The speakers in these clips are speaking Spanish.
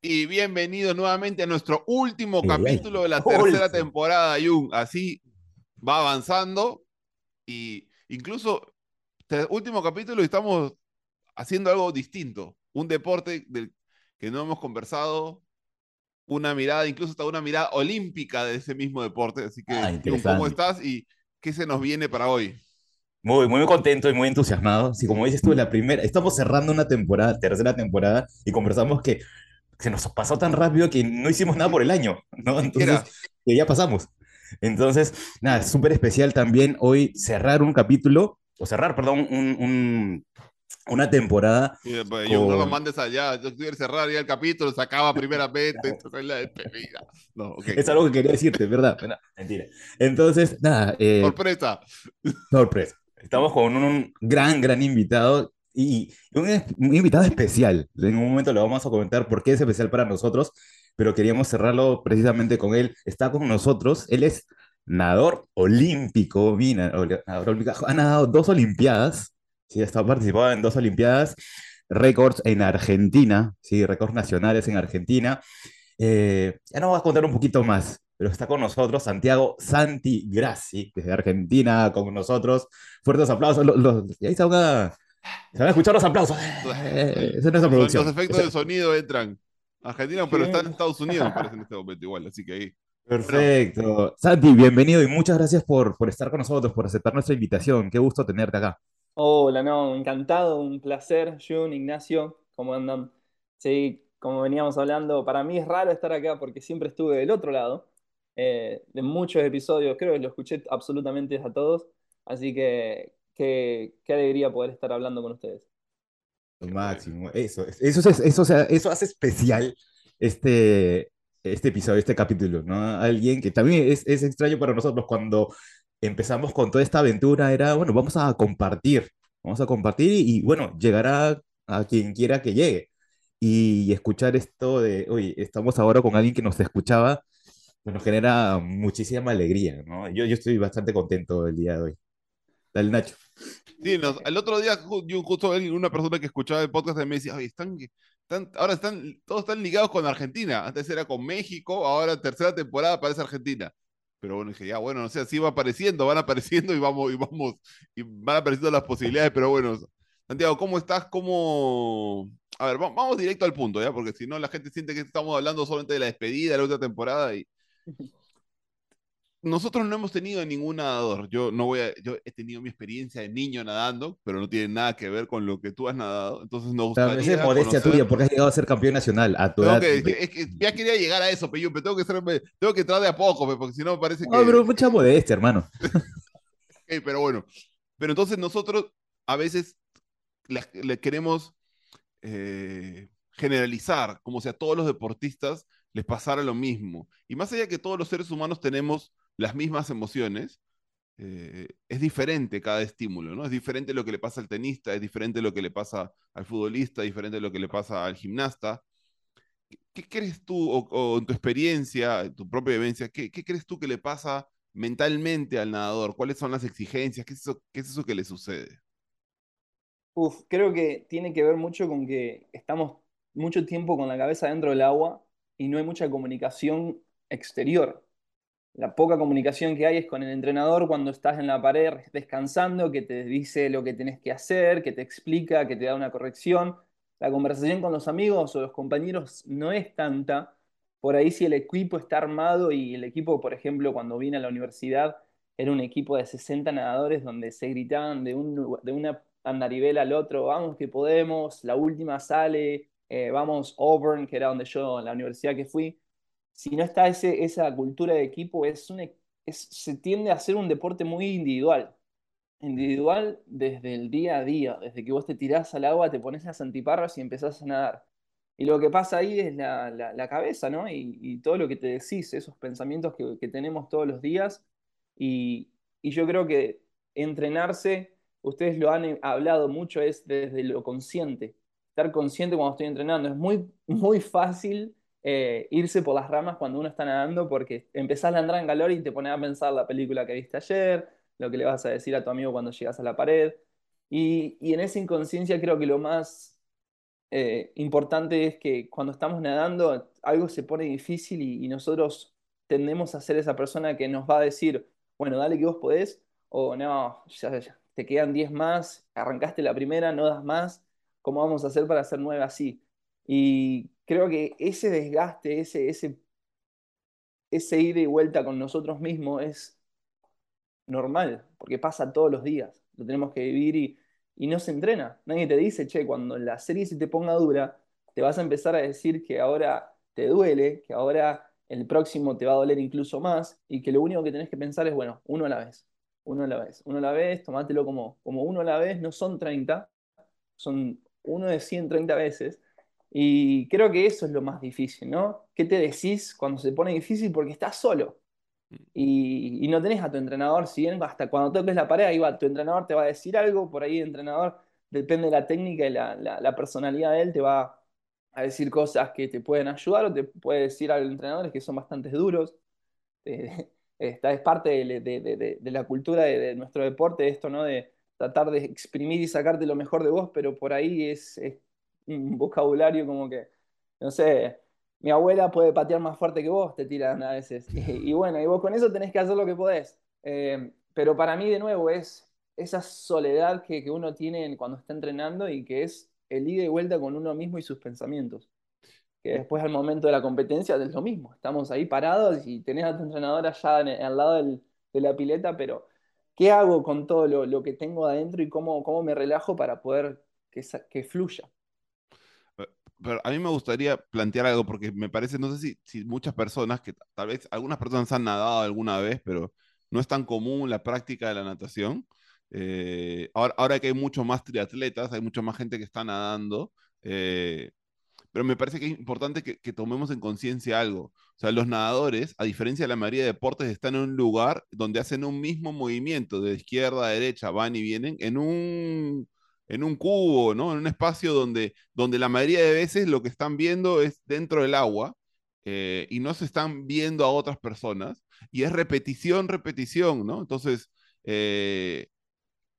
Y bienvenidos nuevamente a nuestro último capítulo de la tercera temporada, Jung. Así va avanzando y incluso este último capítulo estamos haciendo algo distinto, un deporte del que no hemos conversado, una mirada, incluso hasta una mirada olímpica de ese mismo deporte. Así que, Ah, ¿cómo estás y qué se nos viene para hoy? Muy, muy contento y muy entusiasmado. Sí, como dices tú, la primera, estamos cerrando una temporada, tercera temporada, y conversamos que se nos pasó tan rápido que no hicimos nada por el año, ¿no? Entonces, que ya pasamos. Entonces, nada, súper especial también hoy cerrar un capítulo, o cerrar, perdón, un, un- una temporada. Sí, pues, Jung, no lo con- mandes allá. Yo quiero cerrar ya el capítulo, se acaba primeramente, esto es la despedida. No, ok. Es algo que quería decirte, ¿verdad? No, mentira. Entonces, nada, eh, Sorpresa. sorpresa. Estamos con un gran, gran invitado y un, invitado especial. En un momento le vamos a comentar por qué es especial para nosotros, pero queríamos cerrarlo precisamente con él. Está con nosotros. Él es nadador olímpico, oli- nadador. Ha nadado dos olimpiadas. Sí, ha participado en dos olimpiadas. Récords en Argentina, sí, récords nacionales en Argentina. Eh, ya nos va a contar un poquito más, pero está con nosotros Santiago Santi Grassi, desde Argentina, con nosotros. Fuertes aplausos. Los, los- y ahí se van, a, se van a escuchar los aplausos. Eh, esa es nuestra Los, producción. los efectos de sonido entran. Argentina, pero está en Estados Unidos, me parece, en este momento igual. Así que ahí. Perfecto. Santi, bienvenido y muchas gracias por, por estar con nosotros, por aceptar nuestra invitación. Qué gusto tenerte acá. Hola, no, encantado, un placer, Jun, Ignacio, ¿cómo andan? Sí, como veníamos hablando, para mí es raro estar acá porque siempre estuve del otro lado, eh, de muchos episodios, creo que lo escuché absolutamente a todos, así que qué, qué alegría poder estar hablando con ustedes. Lo máximo. Eso, es- eso, es- eso, o sea, eso hace especial este, este episodio, este capítulo, ¿no? Alguien que también es, es extraño para nosotros cuando empezamos con toda esta aventura, era, bueno, vamos a compartir, vamos a compartir y, y, bueno, llegará a quien quiera que llegue. Y escuchar esto de, oye, estamos ahora con alguien que nos escuchaba, nos genera muchísima alegría, ¿no? Yo, yo estoy bastante contento el día de hoy. Dale, Nacho. Sí, nos- el otro día yo justo una persona que escuchaba el podcast me decía, oye, están, están, ahora están, todos están ligados con Argentina. Antes era con México, ahora tercera temporada parece Argentina. Pero bueno, dije, ya, bueno, no sé, así va apareciendo, van apareciendo y vamos, y vamos, y van apareciendo las posibilidades, pero bueno, Santiago, ¿cómo estás? ¿Cómo...? A ver, va- vamos directo al punto, ¿ya? Porque si no, la gente siente que estamos hablando solamente de la despedida de la otra temporada y nosotros no hemos tenido ningún nadador. Yo no voy a, yo he tenido mi experiencia de niño nadando, pero no tiene nada que ver con lo que tú has nadado. Entonces Pero esa gustaría es modestia tuya, porque has llegado a ser campeón nacional a tu edad. que, es que- ya quería llegar a eso, pero tengo que ser, tengo que entrar de a poco, pe, porque si no me parece que. No, pero mucha modestia, hermano. Ok, pero bueno. Pero entonces nosotros a veces le queremos eh, generalizar, como si a todos los deportistas les pasara lo mismo. Y más allá que todos los seres humanos tenemos las mismas emociones, eh, es diferente cada estímulo, ¿no? Es diferente lo que le pasa al tenista, es diferente lo que le pasa al futbolista, es diferente lo que le pasa al gimnasta. ¿Qué, crees tú, o, en tu experiencia, en tu propia vivencia, qué, qué crees tú que le pasa mentalmente al nadador? ¿Cuáles son las exigencias? ¿Qué es eso, qué es eso que le sucede? Uf, creo que tiene que ver mucho con que estamos mucho tiempo con la cabeza dentro del agua y no hay mucha comunicación exterior. La poca comunicación que hay es con el entrenador cuando estás en la pared descansando, que te dice lo que tenés que hacer, que te explica, que te da una corrección. La conversación con los amigos o los compañeros no es tanta. Por ahí si el equipo está armado y el equipo, por ejemplo, cuando vine a la universidad, era un equipo de 60 nadadores donde se gritaban de, un, de una andaribela al otro, vamos que podemos, la última sale, eh, vamos Auburn, que era donde yo, en la universidad que fui si no está ese, esa cultura de equipo, es un, es, se tiende a ser un deporte muy individual. Individual desde el día a día, desde que vos te tirás al agua, te pones las antiparras y empezás a nadar. Y lo que pasa ahí es la, la, la cabeza, ¿no? Y, y, todo lo que te decís, esos pensamientos que, que tenemos todos los días. Y, y, yo creo que entrenarse, ustedes lo han hablado mucho, es desde lo consciente. Estar consciente cuando estoy entrenando. Es muy, muy fácil eh, irse por las ramas cuando uno está nadando porque empezás a andar en calor y te pones a pensar la película que viste ayer, lo que le vas a decir a tu amigo cuando llegas a la pared. Y, y en esa inconsciencia creo que lo más eh, importante es que cuando estamos nadando algo se pone difícil y, nosotros tendemos a ser esa persona que nos va a decir, bueno, dale que vos podés, o no, ya, ya, te quedan 10 más, arrancaste la primera, no das más, ¿cómo vamos a hacer para hacer 9 así? Y creo que ese desgaste, ese, ese, ese ida y vuelta con nosotros mismos es normal, porque pasa todos los días, lo tenemos que vivir y, y no se entrena. Nadie te dice, che, cuando la serie se te ponga dura, te vas a empezar a decir que ahora te duele, que ahora el próximo te va a doler incluso más y que lo único que tenés que pensar es, bueno, uno a la vez, uno a la vez, uno a la vez, tomátelo como, como uno a la vez, no son 30, son uno de 130 veces. Y creo que eso es lo más difícil, ¿no? ¿Qué te decís cuando se pone difícil? Porque estás solo y, y no tenés a tu entrenador, si bien hasta cuando toques la pared, ahí va, tu entrenador te va a decir algo, por ahí el entrenador, depende de la técnica y la, la, la personalidad de él, te va a decir cosas que te pueden ayudar o te puede decir a los entrenadores que son bastante duros. Eh, esta es parte de, de, de, de la cultura de, nuestro deporte, esto, ¿no? De tratar de exprimir y sacarte lo mejor de vos, pero por ahí es, es un vocabulario como que, no sé, mi abuela puede patear más fuerte que vos, te tiran a veces. Y, y bueno, y vos con eso tenés que hacer lo que podés. Eh, pero para mí, de nuevo, es esa soledad que, que, uno tiene cuando está entrenando y que es el ida y vuelta con uno mismo y sus pensamientos. Que después al momento de la competencia es lo mismo. Estamos ahí parados y tenés a tu entrenador allá en, al lado del, de la pileta, pero ¿qué hago con todo lo, que tengo adentro y cómo, me relajo para poder que, fluya? pero a mí me gustaría plantear algo, porque me parece, no sé si, muchas personas, que tal vez algunas personas han nadado alguna vez, pero no es tan común la práctica de la natación. Eh, ahora, ahora que hay mucho más triatletas, hay mucha más gente que está nadando, eh, pero me parece que es importante que, tomemos en conciencia algo. O sea, los nadadores, a diferencia de la mayoría de deportes, están en un lugar donde hacen un mismo movimiento de izquierda a derecha, van y vienen, en un en un cubo, ¿no? En un espacio donde, donde la mayoría de veces lo que están viendo es dentro del agua eh, y no se están viendo a otras personas. Y es repetición, repetición, ¿no? Entonces, eh,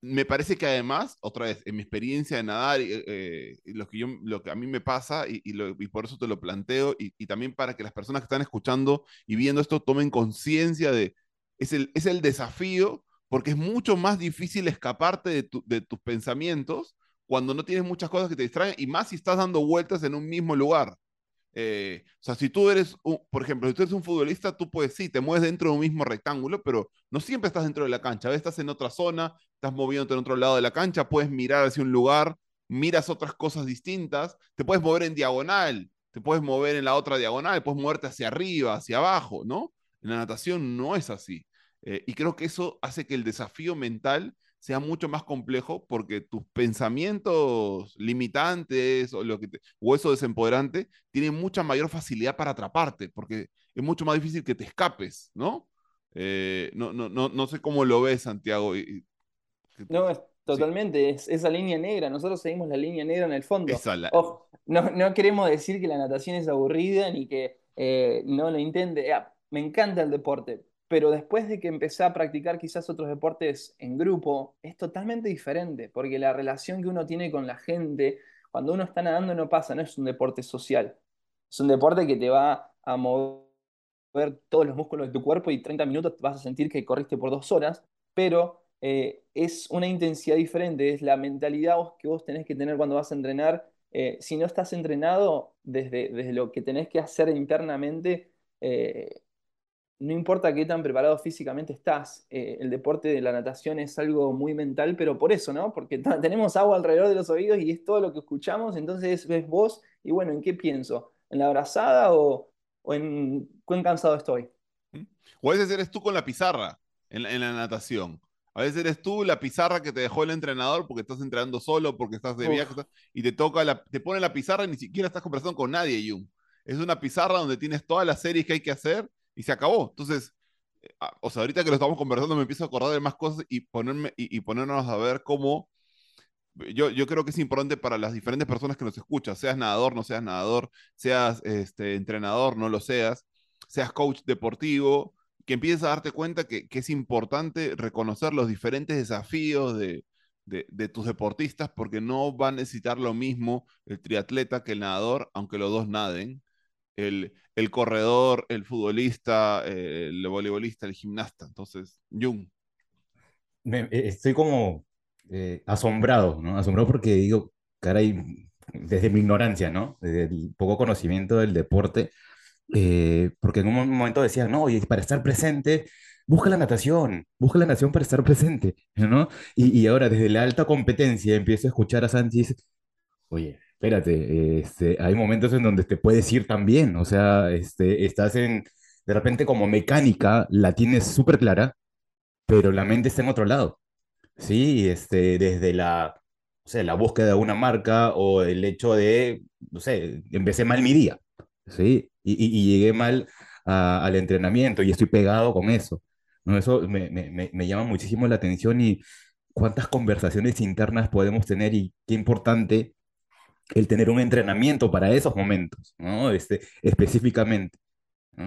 me parece que además, otra vez, en mi experiencia de nadar, eh, lo, que yo, lo que a mí me pasa, y, y, por eso te lo planteo, y, y, también para que las personas que están escuchando y viendo esto tomen conciencia de, es el, es el desafío porque es mucho más difícil escaparte de, tu, de, tus pensamientos cuando no tienes muchas cosas que te distraen y más si estás dando vueltas en un mismo lugar. Eh, o sea, si tú eres, por ejemplo, si tú eres un futbolista, tú puedes, sí, te mueves dentro de un mismo rectángulo, pero no siempre estás dentro de la cancha. A veces estás en otra zona, estás moviéndote en otro lado de la cancha, puedes mirar hacia un lugar, miras otras cosas distintas, te puedes mover en diagonal, te puedes mover en la otra diagonal, puedes moverte hacia arriba, hacia abajo, ¿no? En la natación no es así. Eh, y creo que eso hace que el desafío mental sea mucho más complejo porque tus pensamientos limitantes o, lo que te, o eso desempoderante tienen mucha mayor facilidad para atraparte, porque es mucho más difícil que te escapes, ¿no? Eh, no, no, no, no sé cómo lo ves, Santiago. Y, no, es totalmente, sí. es esa línea negra, nosotros seguimos la línea negra en el fondo. La... Ojo, no, no, queremos decir que la natación es aburrida ni que eh, no lo intente. Ah, me encanta el deporte, pero después de que empecé a practicar quizás otros deportes en grupo, es totalmente diferente, porque la relación que uno tiene con la gente, cuando uno está nadando no pasa, no es un deporte social, es un deporte que te va a mover todos los músculos de tu cuerpo y 30 minutos vas a sentir que corriste por dos horas, pero eh, es una intensidad diferente, es la mentalidad que vos tenés que tener cuando vas a entrenar. Eh, si no estás entrenado desde, desde, lo que tenés que hacer internamente, eh, no importa qué tan preparado físicamente estás, eh, el deporte de la natación es algo muy mental, pero por eso, ¿no? Porque tenemos agua alrededor de los oídos y es todo lo que escuchamos, entonces ves vos y bueno, ¿en qué pienso? ¿En la abrazada o, o en cuán cansado estoy? O a veces eres tú con la pizarra en la, en la, natación. A veces eres tú la pizarra que te dejó el entrenador porque estás entrenando solo, porque estás de Uf. viaje y te toca, la, te pone la pizarra y ni siquiera estás conversando con nadie, Jung. Es una pizarra donde tienes todas las series que hay que hacer y se acabó. Entonces, o sea, ahorita que lo estamos conversando me empiezo a acordar de más cosas y, ponerme, y, ponernos a ver cómo... Yo, yo, creo que es importante para las diferentes personas que nos escuchan, seas nadador, no seas nadador, seas este, entrenador, no lo seas, seas coach deportivo, que empieces a darte cuenta que, que es importante reconocer los diferentes desafíos de, de, de, tus deportistas porque no va a necesitar lo mismo el triatleta que el nadador, aunque los dos naden. El, el corredor, el futbolista, el voleibolista, el gimnasta. Entonces, Jung. Me, estoy como eh, asombrado, ¿no? Asombrado porque digo, caray, desde mi ignorancia, ¿no? Desde el poco conocimiento del deporte, eh, porque en un momento decía, no, y para estar presente, busca la natación, busca la natación para estar presente, ¿no? Y, y ahora desde la alta competencia empiezo a escuchar a Sánchez, oye, espérate, este, hay momentos en donde te puedes ir también, o sea, este, estás en, de repente como mecánica, la tienes súper clara, pero la mente está en otro lado, ¿sí? Este, desde la, o sea, la búsqueda de una marca o el hecho de, no sé, empecé mal mi día, ¿sí? Y, y, llegué mal a, al entrenamiento y estoy pegado con eso. ¿no? Eso me, me, me, llama muchísimo la atención y cuántas conversaciones internas podemos tener y qué importante el tener un entrenamiento para esos momentos, ¿no? Este, específicamente.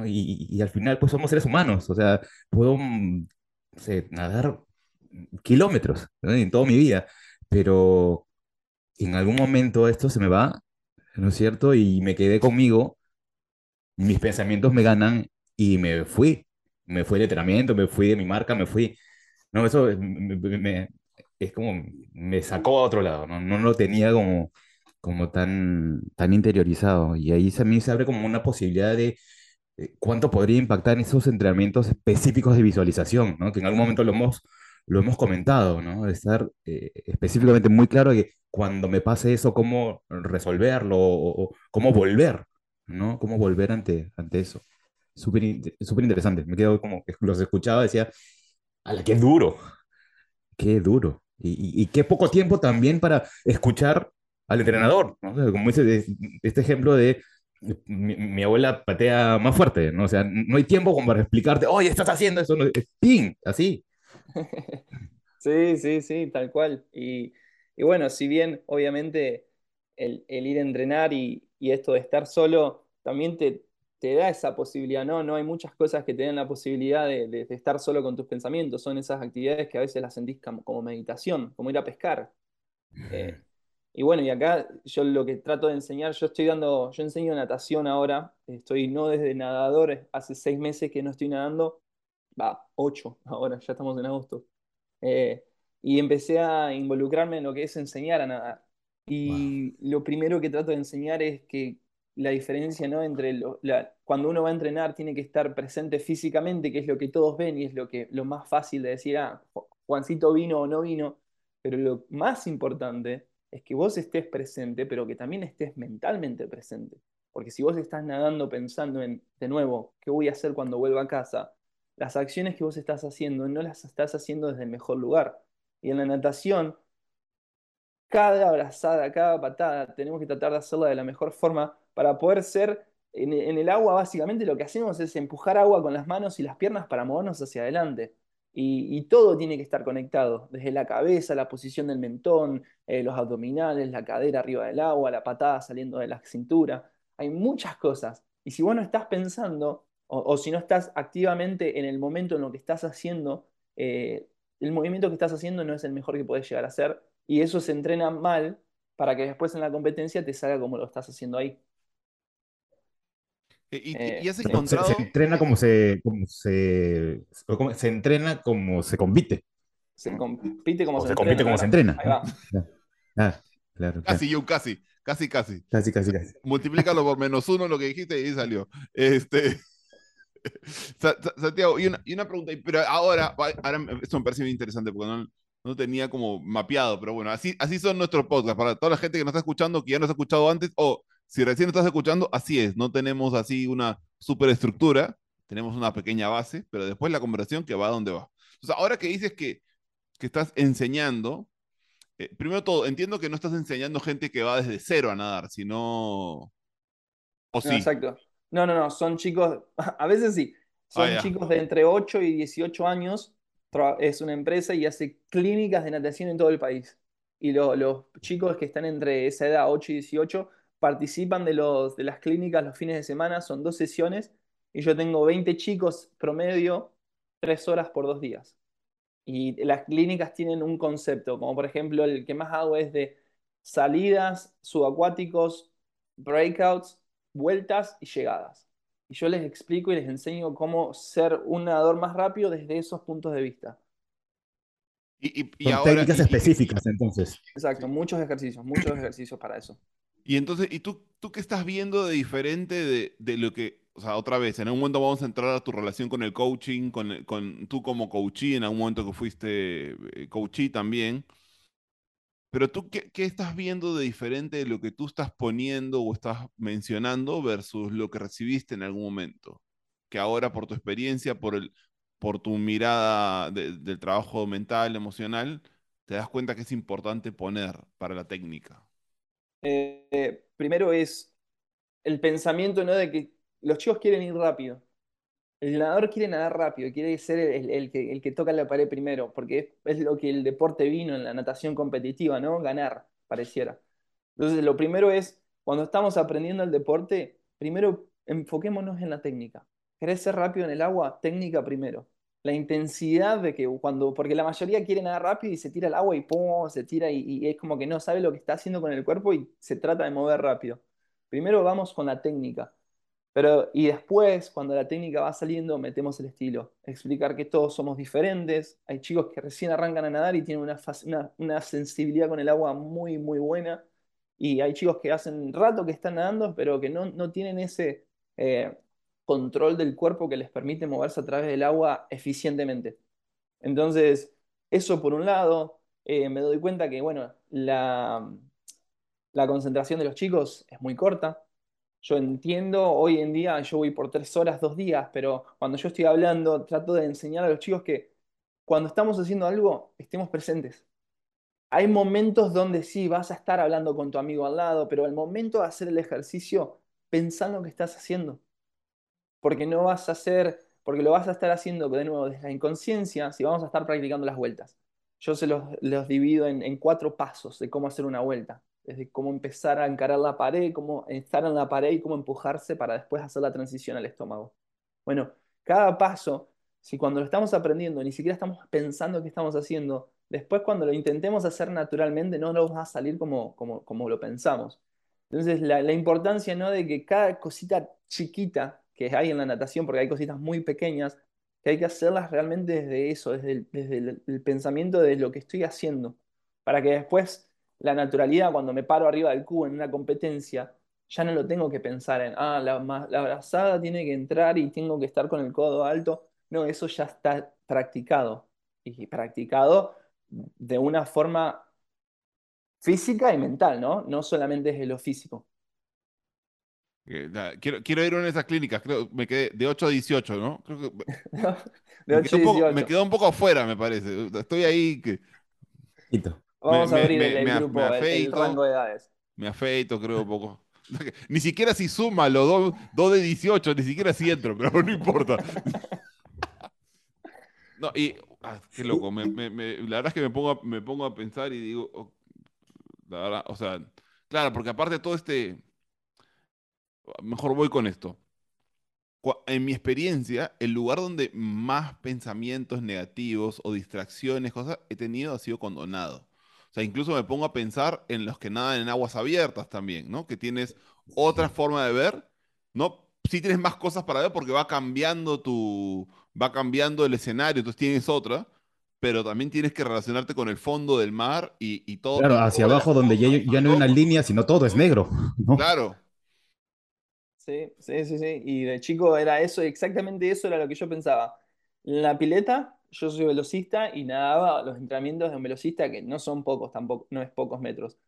Y, y, al final, pues somos seres humanos, o sea, puedo, mm, nadar kilómetros en toda mi vida, pero en algún momento esto se me va, ¿no es cierto? Y me quedé conmigo, mis pensamientos me ganan y me fui, me fui de entrenamiento, me fui de mi marca, me fui, no, eso me, me, es como, me sacó a otro lado, ¿no? No lo tenía como, como tan, tan interiorizado. Y ahí también se abre como una posibilidad de cuánto podría impactar en esos entrenamientos específicos de visualización, ¿no? Que en algún momento lo hemos lo hemos comentado, ¿no? De estar eh, específicamente muy claro de que cuando me pase eso, cómo resolverlo o, cómo volver, ¿no? Cómo volver ante, ante eso. Súper interesante. Me quedo como que los escuchaba y decía, a la qué duro, qué duro. Y, y, qué poco tiempo también para escuchar al entrenador, ¿no? como dice este ejemplo de mi, abuela patea más fuerte, ¿no? O sea, no hay tiempo como para explicarte, oye, estás haciendo eso, no, ¡ping! Así, Sí, sí, sí, tal cual. Y, y bueno, si bien obviamente el, ir a entrenar y, y, esto de estar solo también te, te, da esa posibilidad, ¿no? No hay muchas cosas que te den la posibilidad de, estar solo con tus pensamientos. Son esas actividades que a veces las sentís como, como meditación, como ir a pescar. Eh, y bueno, y acá yo lo que trato de enseñar, yo estoy dando, yo enseño natación ahora, estoy no desde nadador, hace seis meses que no estoy nadando, va, ocho ahora, ya estamos en agosto. Eh, y empecé a involucrarme en lo que es enseñar a nadar. Y wow. lo primero que trato de enseñar es que la diferencia ¿no? entre lo, la, cuando uno va a entrenar tiene que estar presente físicamente, que es lo que todos ven y es lo, que, lo más fácil de decir, ah, Juancito vino o no vino, pero lo más importante es que vos estés presente, pero que también estés mentalmente presente. Porque si vos estás nadando pensando en, de nuevo, ¿qué voy a hacer cuando vuelva a casa? las acciones que vos estás haciendo no las estás haciendo desde el mejor lugar. Y en la natación, cada abrazada, cada patada, tenemos que tratar de hacerla de la mejor forma para poder ser, en, en, el agua básicamente lo que hacemos es empujar agua con las manos y las piernas para movernos hacia adelante. Y, todo tiene que estar conectado, desde la cabeza, la posición del mentón, eh, los abdominales, la cadera arriba del agua, la patada saliendo de la cintura. Hay muchas cosas. Y si vos no estás pensando, o, o, si no estás activamente en el momento en lo que estás haciendo, eh, el movimiento que estás haciendo no es el mejor que puedes llegar a hacer y eso se entrena mal para que después en la competencia te salga como lo estás haciendo ahí. ¿Y, eh, y has encontrado... se, se, entrena como se, como se, como, se entrena como se compite. Se compite como, se, se, entrena, compite como claro. se entrena. Ahí va. Ah, claro, Casi, yo, casi, casi, casi. Casi, casi, casi. Multiplícalo por menos uno lo que dijiste y ahí salió. Este... Santiago, y una, y una, pregunta, pero ahora, ahora esto me parece muy interesante porque no, no tenía como mapeado, pero bueno, así, así son nuestros podcasts. Para toda la gente que nos está escuchando, que ya nos ha escuchado antes, o si recién estás escuchando, así es, no tenemos así una superestructura, tenemos una pequeña base, pero después la conversación que va a donde va. Entonces, ahora que dices que, que estás enseñando, eh, primero todo, entiendo que no estás enseñando gente que va desde cero a nadar, sino... ¿O sí? No, exacto. No, no, no, son chicos, a veces sí, son ah, chicos de entre 8 y 18 años, es una empresa y hace clínicas de natación en todo el país. Y lo, los chicos que están entre esa edad, 8 y 18, participan de, los, de las clínicas los fines de semana, son dos sesiones, y yo tengo 20 chicos promedio, 3 horas por dos días. Y las clínicas tienen un concepto, como por ejemplo el que más hago es de salidas, subacuáticos, breakouts, vueltas y llegadas. Y yo les explico y les enseño cómo ser un nadador más rápido desde esos puntos de vista. Y, y- y ahora- técnicas y- y- específicas, entonces. Exacto, muchos ejercicios, muchos ejercicios para eso. Y entonces, ¿y tú, tú qué estás viendo de diferente de, de lo que, o sea, otra vez, en algún momento vamos a entrar a tu relación con el coaching, con, con tú como coachee, en algún momento que fuiste eh, coachee también, pero tú, ¿qué, qué estás viendo de diferente de lo que tú estás poniendo o estás mencionando versus lo que recibiste en algún momento? Que ahora por tu experiencia, por el, por tu mirada de- del trabajo mental, emocional, te das cuenta que es importante poner para la técnica. Eh, primero es el pensamiento, ¿no? De que los chicos quieren ir rápido. El nadador quiere nadar rápido, quiere ser el, que, el que toca la pared primero, porque es, es lo que el deporte vino en la natación competitiva, ¿no? Ganar, pareciera. Entonces, lo primero es, cuando estamos aprendiendo el deporte, primero enfoquémonos en la técnica. ¿Querés ser rápido en el agua? Técnica primero. La intensidad de que cuando, porque la mayoría quiere nadar rápido y se tira al agua y pum, se tira y, es como que no sabe lo que está haciendo con el cuerpo y se trata de mover rápido. Primero vamos con la técnica. Pero, y después, cuando la técnica va saliendo, metemos el estilo. Explicar que todos somos diferentes. Hay chicos que recién arrancan a nadar y tienen una, una sensibilidad con el agua muy, muy buena. Y hay chicos que hacen rato que están nadando, pero que no, no tienen ese eh, control del cuerpo que les permite moverse a través del agua eficientemente. Entonces, eso por un lado, eh, me doy cuenta que, bueno, la, la concentración de los chicos es muy corta. Yo entiendo, hoy en día yo voy por tres horas, dos días, pero cuando yo estoy hablando, trato de enseñar a los chicos que cuando estamos haciendo algo, estemos presentes. Hay momentos donde sí vas a estar hablando con tu amigo al lado, pero al momento de hacer el ejercicio, pensá en lo que estás haciendo. Porque no vas a hacer, porque lo vas a estar haciendo de nuevo desde la inconsciencia si vamos a estar practicando las vueltas. Yo se los, divido en, en cuatro pasos de cómo hacer una vuelta. Desde cómo empezar a encarar la pared, cómo estar en la pared y cómo empujarse para después hacer la transición al estómago. Bueno, cada paso, si cuando lo estamos aprendiendo ni siquiera estamos pensando qué estamos haciendo, después cuando lo intentemos hacer naturalmente no nos va a salir como, como, como lo pensamos. Entonces, la, la importancia ¿no? de que cada cosita chiquita que hay en la natación, porque hay cositas muy pequeñas, que hay que hacerlas realmente desde eso, desde el, desde el, pensamiento de lo que estoy haciendo, para que después la naturalidad, cuando me paro arriba del cubo en una competencia, ya no lo tengo que pensar en, ah, la, la abrazada tiene que entrar y tengo que estar con el codo alto. No, eso ya está practicado. Y practicado de una forma física y mental, ¿no? No solamente desde lo físico. Quiero, quiero ir a una de esas clínicas, creo, me quedé de 8 a 18, ¿no? Creo que De me 8 quedé y un poco, me 18. quedó un poco afuera, me parece. Estoy ahí que Quito. Vamos me- a abrir me- el, el me grupo, me el- el, afeito. rango de edades. me afeito, creo un poco. Ni siquiera si suma los dos, dos de 18, ni siquiera si entro, pero no importa. No, y ah, qué loco, me- me- me- la verdad es que me pongo, a, me pongo a pensar y digo, oh, la verdad, o sea, claro, porque aparte de todo este, mejor voy con esto. En mi experiencia, el lugar donde más pensamientos negativos o distracciones, cosas, he tenido ha sido cuando nado. O sea, incluso me pongo a pensar en los que nadan en aguas abiertas también, ¿no? Que tienes otra forma de ver, ¿no? Sí tienes más cosas para ver porque va cambiando tu, va cambiando el escenario, entonces tienes otra, pero también tienes que relacionarte con el fondo del mar y, y todo. Claro, hacia abajo donde ya, ya no hay una línea, sino todo es negro, ¿no? Claro. Sí, sí, sí, sí. Y de chico era eso, exactamente eso era lo que yo pensaba. En la pileta, yo soy velocista y nadaba los entrenamientos de un velocista, que no son pocos tampoco, no es pocos metros.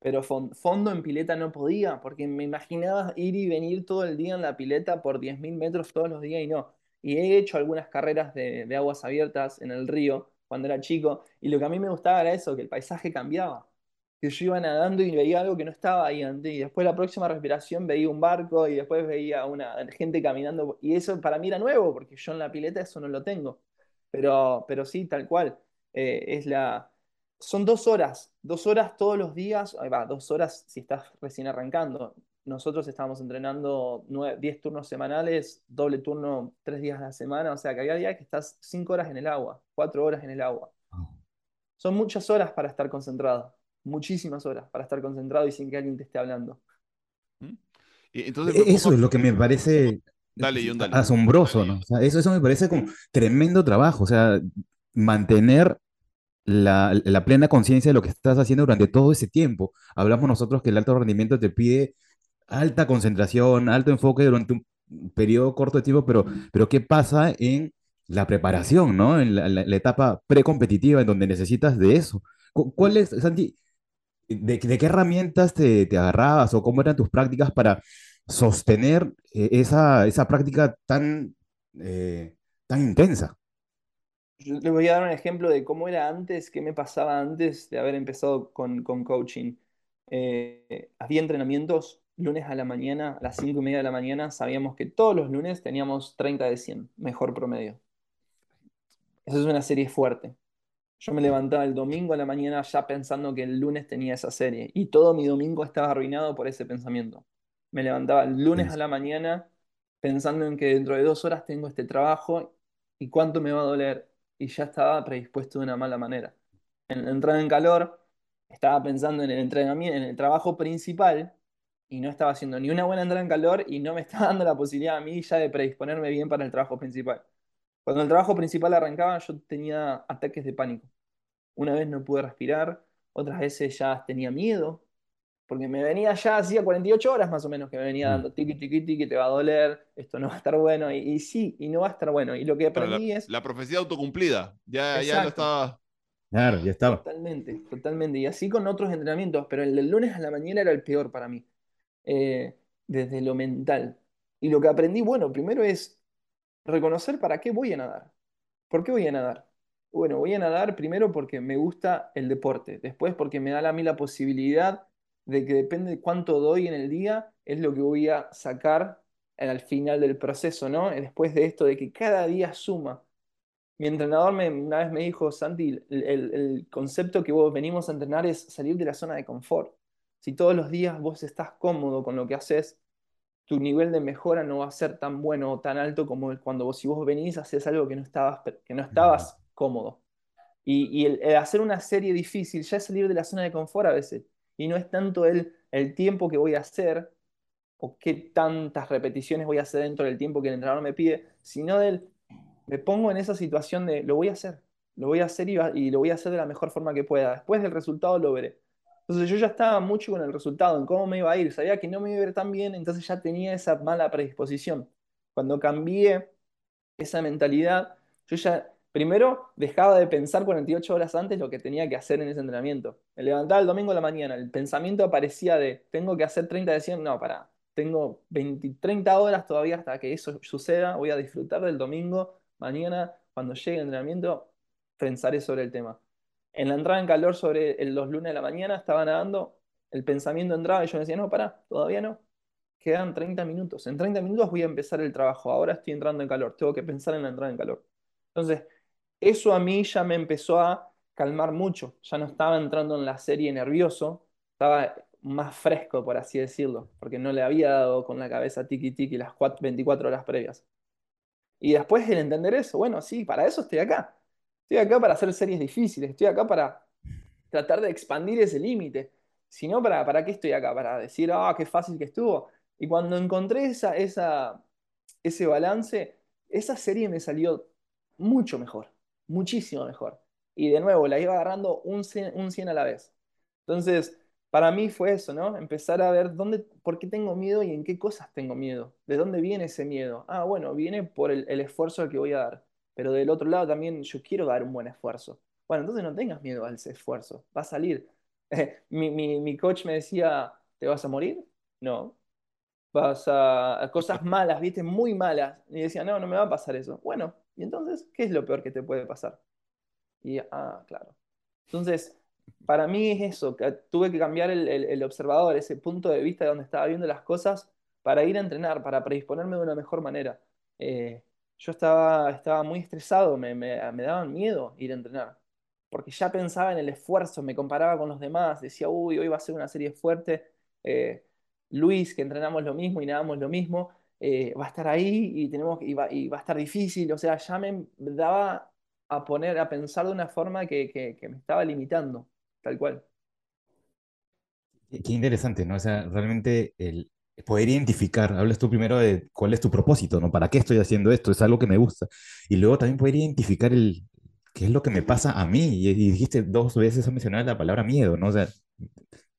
Pero fon- fondo en pileta no podía, porque me imaginaba ir y venir todo el día en la pileta por 10.000 metros todos los días y no. Y he hecho algunas carreras de aguas abiertas en el río cuando era chico, y lo que a mí me gustaba era eso, que el paisaje cambiaba que yo iba nadando y veía algo que no estaba ahí antes, y después la próxima respiración veía un barco y después veía una gente caminando, y eso para mí era nuevo, porque yo en la pileta eso no lo tengo. Pero, pero sí, tal cual. Eh, es la... Son dos horas, dos horas todos los días, ahí va, dos horas si estás recién arrancando. Nosotros estábamos entrenando nueve, 10 turnos semanales, doble turno tres días a la semana, o sea que había días que estás cinco horas en el agua, cuatro horas en el agua. Son muchas horas para estar concentrado, muchísimas horas para estar concentrado y sin que alguien te esté hablando. ¿Mm? Y entonces E- me Eso es lo que me parece Dale, John, dale. asombroso, Dale, ¿no? O sea, eso, eso me parece como tremendo trabajo, o sea, mantener la, la plena conciencia de lo que estás haciendo durante todo ese tiempo. Hablamos nosotros que el alto rendimiento te pide alta concentración, alto enfoque durante un periodo corto de tiempo, pero, pero ¿qué pasa en la preparación, ¿no? En la, la- la etapa precompetitiva en donde necesitas de eso. Cu- ¿Cuál es, Santi, de, qué herramientas te, te agarrabas o cómo eran tus prácticas para sostener eh, esa, esa práctica tan, eh, tan intensa? Yo les voy a dar un ejemplo de cómo era antes, qué me pasaba antes de haber empezado con, con coaching. Eh, había entrenamientos lunes a la mañana, a las 5 y media de la mañana, sabíamos que todos los lunes teníamos 30 de 100, mejor promedio. Eso es una serie fuerte. Yo me levantaba el domingo a la mañana ya pensando que el lunes tenía esa serie y todo mi domingo estaba arruinado por ese pensamiento. Me levantaba el lunes a la mañana pensando en que dentro de dos horas tengo este trabajo y cuánto me va a doler y ya estaba predispuesto de una mala manera. En la entrada en calor estaba pensando en el entrenamiento, en el trabajo principal y no estaba haciendo ni una buena entrada en calor y no me estaba dando la posibilidad a mí ya de predisponerme bien para el trabajo principal. Cuando el trabajo principal arrancaba, yo tenía ataques de pánico. Una vez no pude respirar, otras veces ya tenía miedo, porque me venía ya hacía 48 horas más o menos que me venía Mm. dando tiqui, tiqui, tiqui, te va a doler, esto no va a estar bueno, y, y sí, y no va a estar bueno. Y lo que aprendí la, es la profecía autocumplida. Ya, ya lo estaba. Claro, ya estaba. totalmente, totalmente. Y así con otros entrenamientos, pero el del lunes a la mañana era el peor para mí, eh, desde lo mental. Y lo que aprendí, bueno, primero es reconocer para qué voy a nadar. ¿Por qué voy a nadar? Bueno, voy a nadar primero porque me gusta el deporte, después porque me da a mí la posibilidad de que depende de cuánto doy en el día, es lo que voy a sacar al final del proceso, ¿no? Después de esto de que cada día suma. Mi entrenador me, una vez me dijo, Santi, el, el- concepto que vos venimos a entrenar es salir de la zona de confort. Si todos los días vos estás cómodo con lo que haces, tu nivel de mejora no va a ser tan bueno o tan alto como cuando vos, si vos venís, haces algo que no estabas, que no estabas cómodo. Y, y el, el hacer una serie difícil ya es salir de la zona de confort a veces. Y no es tanto el, el tiempo que voy a hacer o qué tantas repeticiones voy a hacer dentro del tiempo que el entrenador me pide, sino del, me pongo en esa situación de, lo voy a hacer, lo voy a hacer y, va- y lo voy a hacer de la mejor forma que pueda. Después del resultado lo veré. Entonces yo ya estaba mucho con el resultado, en cómo me iba a ir. Sabía que no me iba a ir tan bien, entonces ya tenía esa mala predisposición. Cuando cambié esa mentalidad, yo ya primero dejaba de pensar 48 horas antes lo que tenía que hacer en ese entrenamiento. Me levantaba el domingo a la mañana, el pensamiento aparecía de, tengo que hacer 30 de 100, no, pará, tengo 20, 30 horas todavía hasta que eso suceda, voy a disfrutar del domingo, mañana cuando llegue el entrenamiento pensaré sobre el tema. En la entrada en calor sobre el- los lunes de la mañana estaba nadando, el pensamiento entraba y yo decía, no, pará, todavía no quedan 30 minutos. En 30 minutos voy a empezar el trabajo. Ahora estoy entrando en calor. Tengo que pensar en la entrada en calor. Entonces, eso a mí ya me empezó a calmar mucho. Ya no estaba entrando en la serie nervioso. Estaba más fresco, por así decirlo. Porque no le había dado con la cabeza tiki tiki las cuat- 24 horas previas. Y después el entender eso. Bueno, sí, para eso estoy acá. Estoy acá para hacer series difíciles. Estoy acá para tratar de expandir ese límite. Si no, ¿para, ¿para qué estoy acá? Para decir, ah, qué fácil que estuvo. Y cuando encontré esa, esa, ese balance, esa serie me salió mucho mejor, muchísimo mejor. Y de nuevo, la iba agarrando un 100, un 100 a la vez. Entonces, para mí fue eso, ¿no? Empezar a ver dónde, por qué tengo miedo y en qué cosas tengo miedo. ¿De dónde viene ese miedo? Ah, bueno, viene por el, el esfuerzo que voy a dar. Pero del otro lado también yo quiero dar un buen esfuerzo. Bueno, entonces no tengas miedo al esfuerzo, va a salir. mi, mi, mi coach me decía, ¿te vas a morir? No. Vas a cosas malas, ¿viste? Muy malas. Y decía, no, no me va a pasar eso. Bueno, ¿y entonces qué es lo peor que te puede pasar? Y, ah, claro. Entonces, para mí es eso, que tuve que cambiar el, el- el observador, ese punto de vista de donde estaba viendo las cosas, para ir a entrenar, para predisponerme de una mejor manera. Eh, yo estaba, estaba muy estresado, me, me, me daban miedo ir a entrenar, porque ya pensaba en el esfuerzo, me comparaba con los demás, decía, uy, hoy va a ser una serie fuerte. Eh, Luis, que entrenamos lo mismo y nadamos lo mismo, eh, va a estar ahí y, tenemos, y, va, y va a estar difícil, o sea, ya me daba a poner, a pensar de una forma que, que, que me estaba limitando, tal cual. Qué interesante, ¿no? O sea, realmente el poder identificar, hablas tú primero de cuál es tu propósito, ¿no? ¿Para qué estoy haciendo esto? Es algo que me gusta. Y luego también poder identificar el, qué es lo que me pasa a mí. Y, y dijiste dos veces, has mencionado la palabra miedo, ¿no? O sea,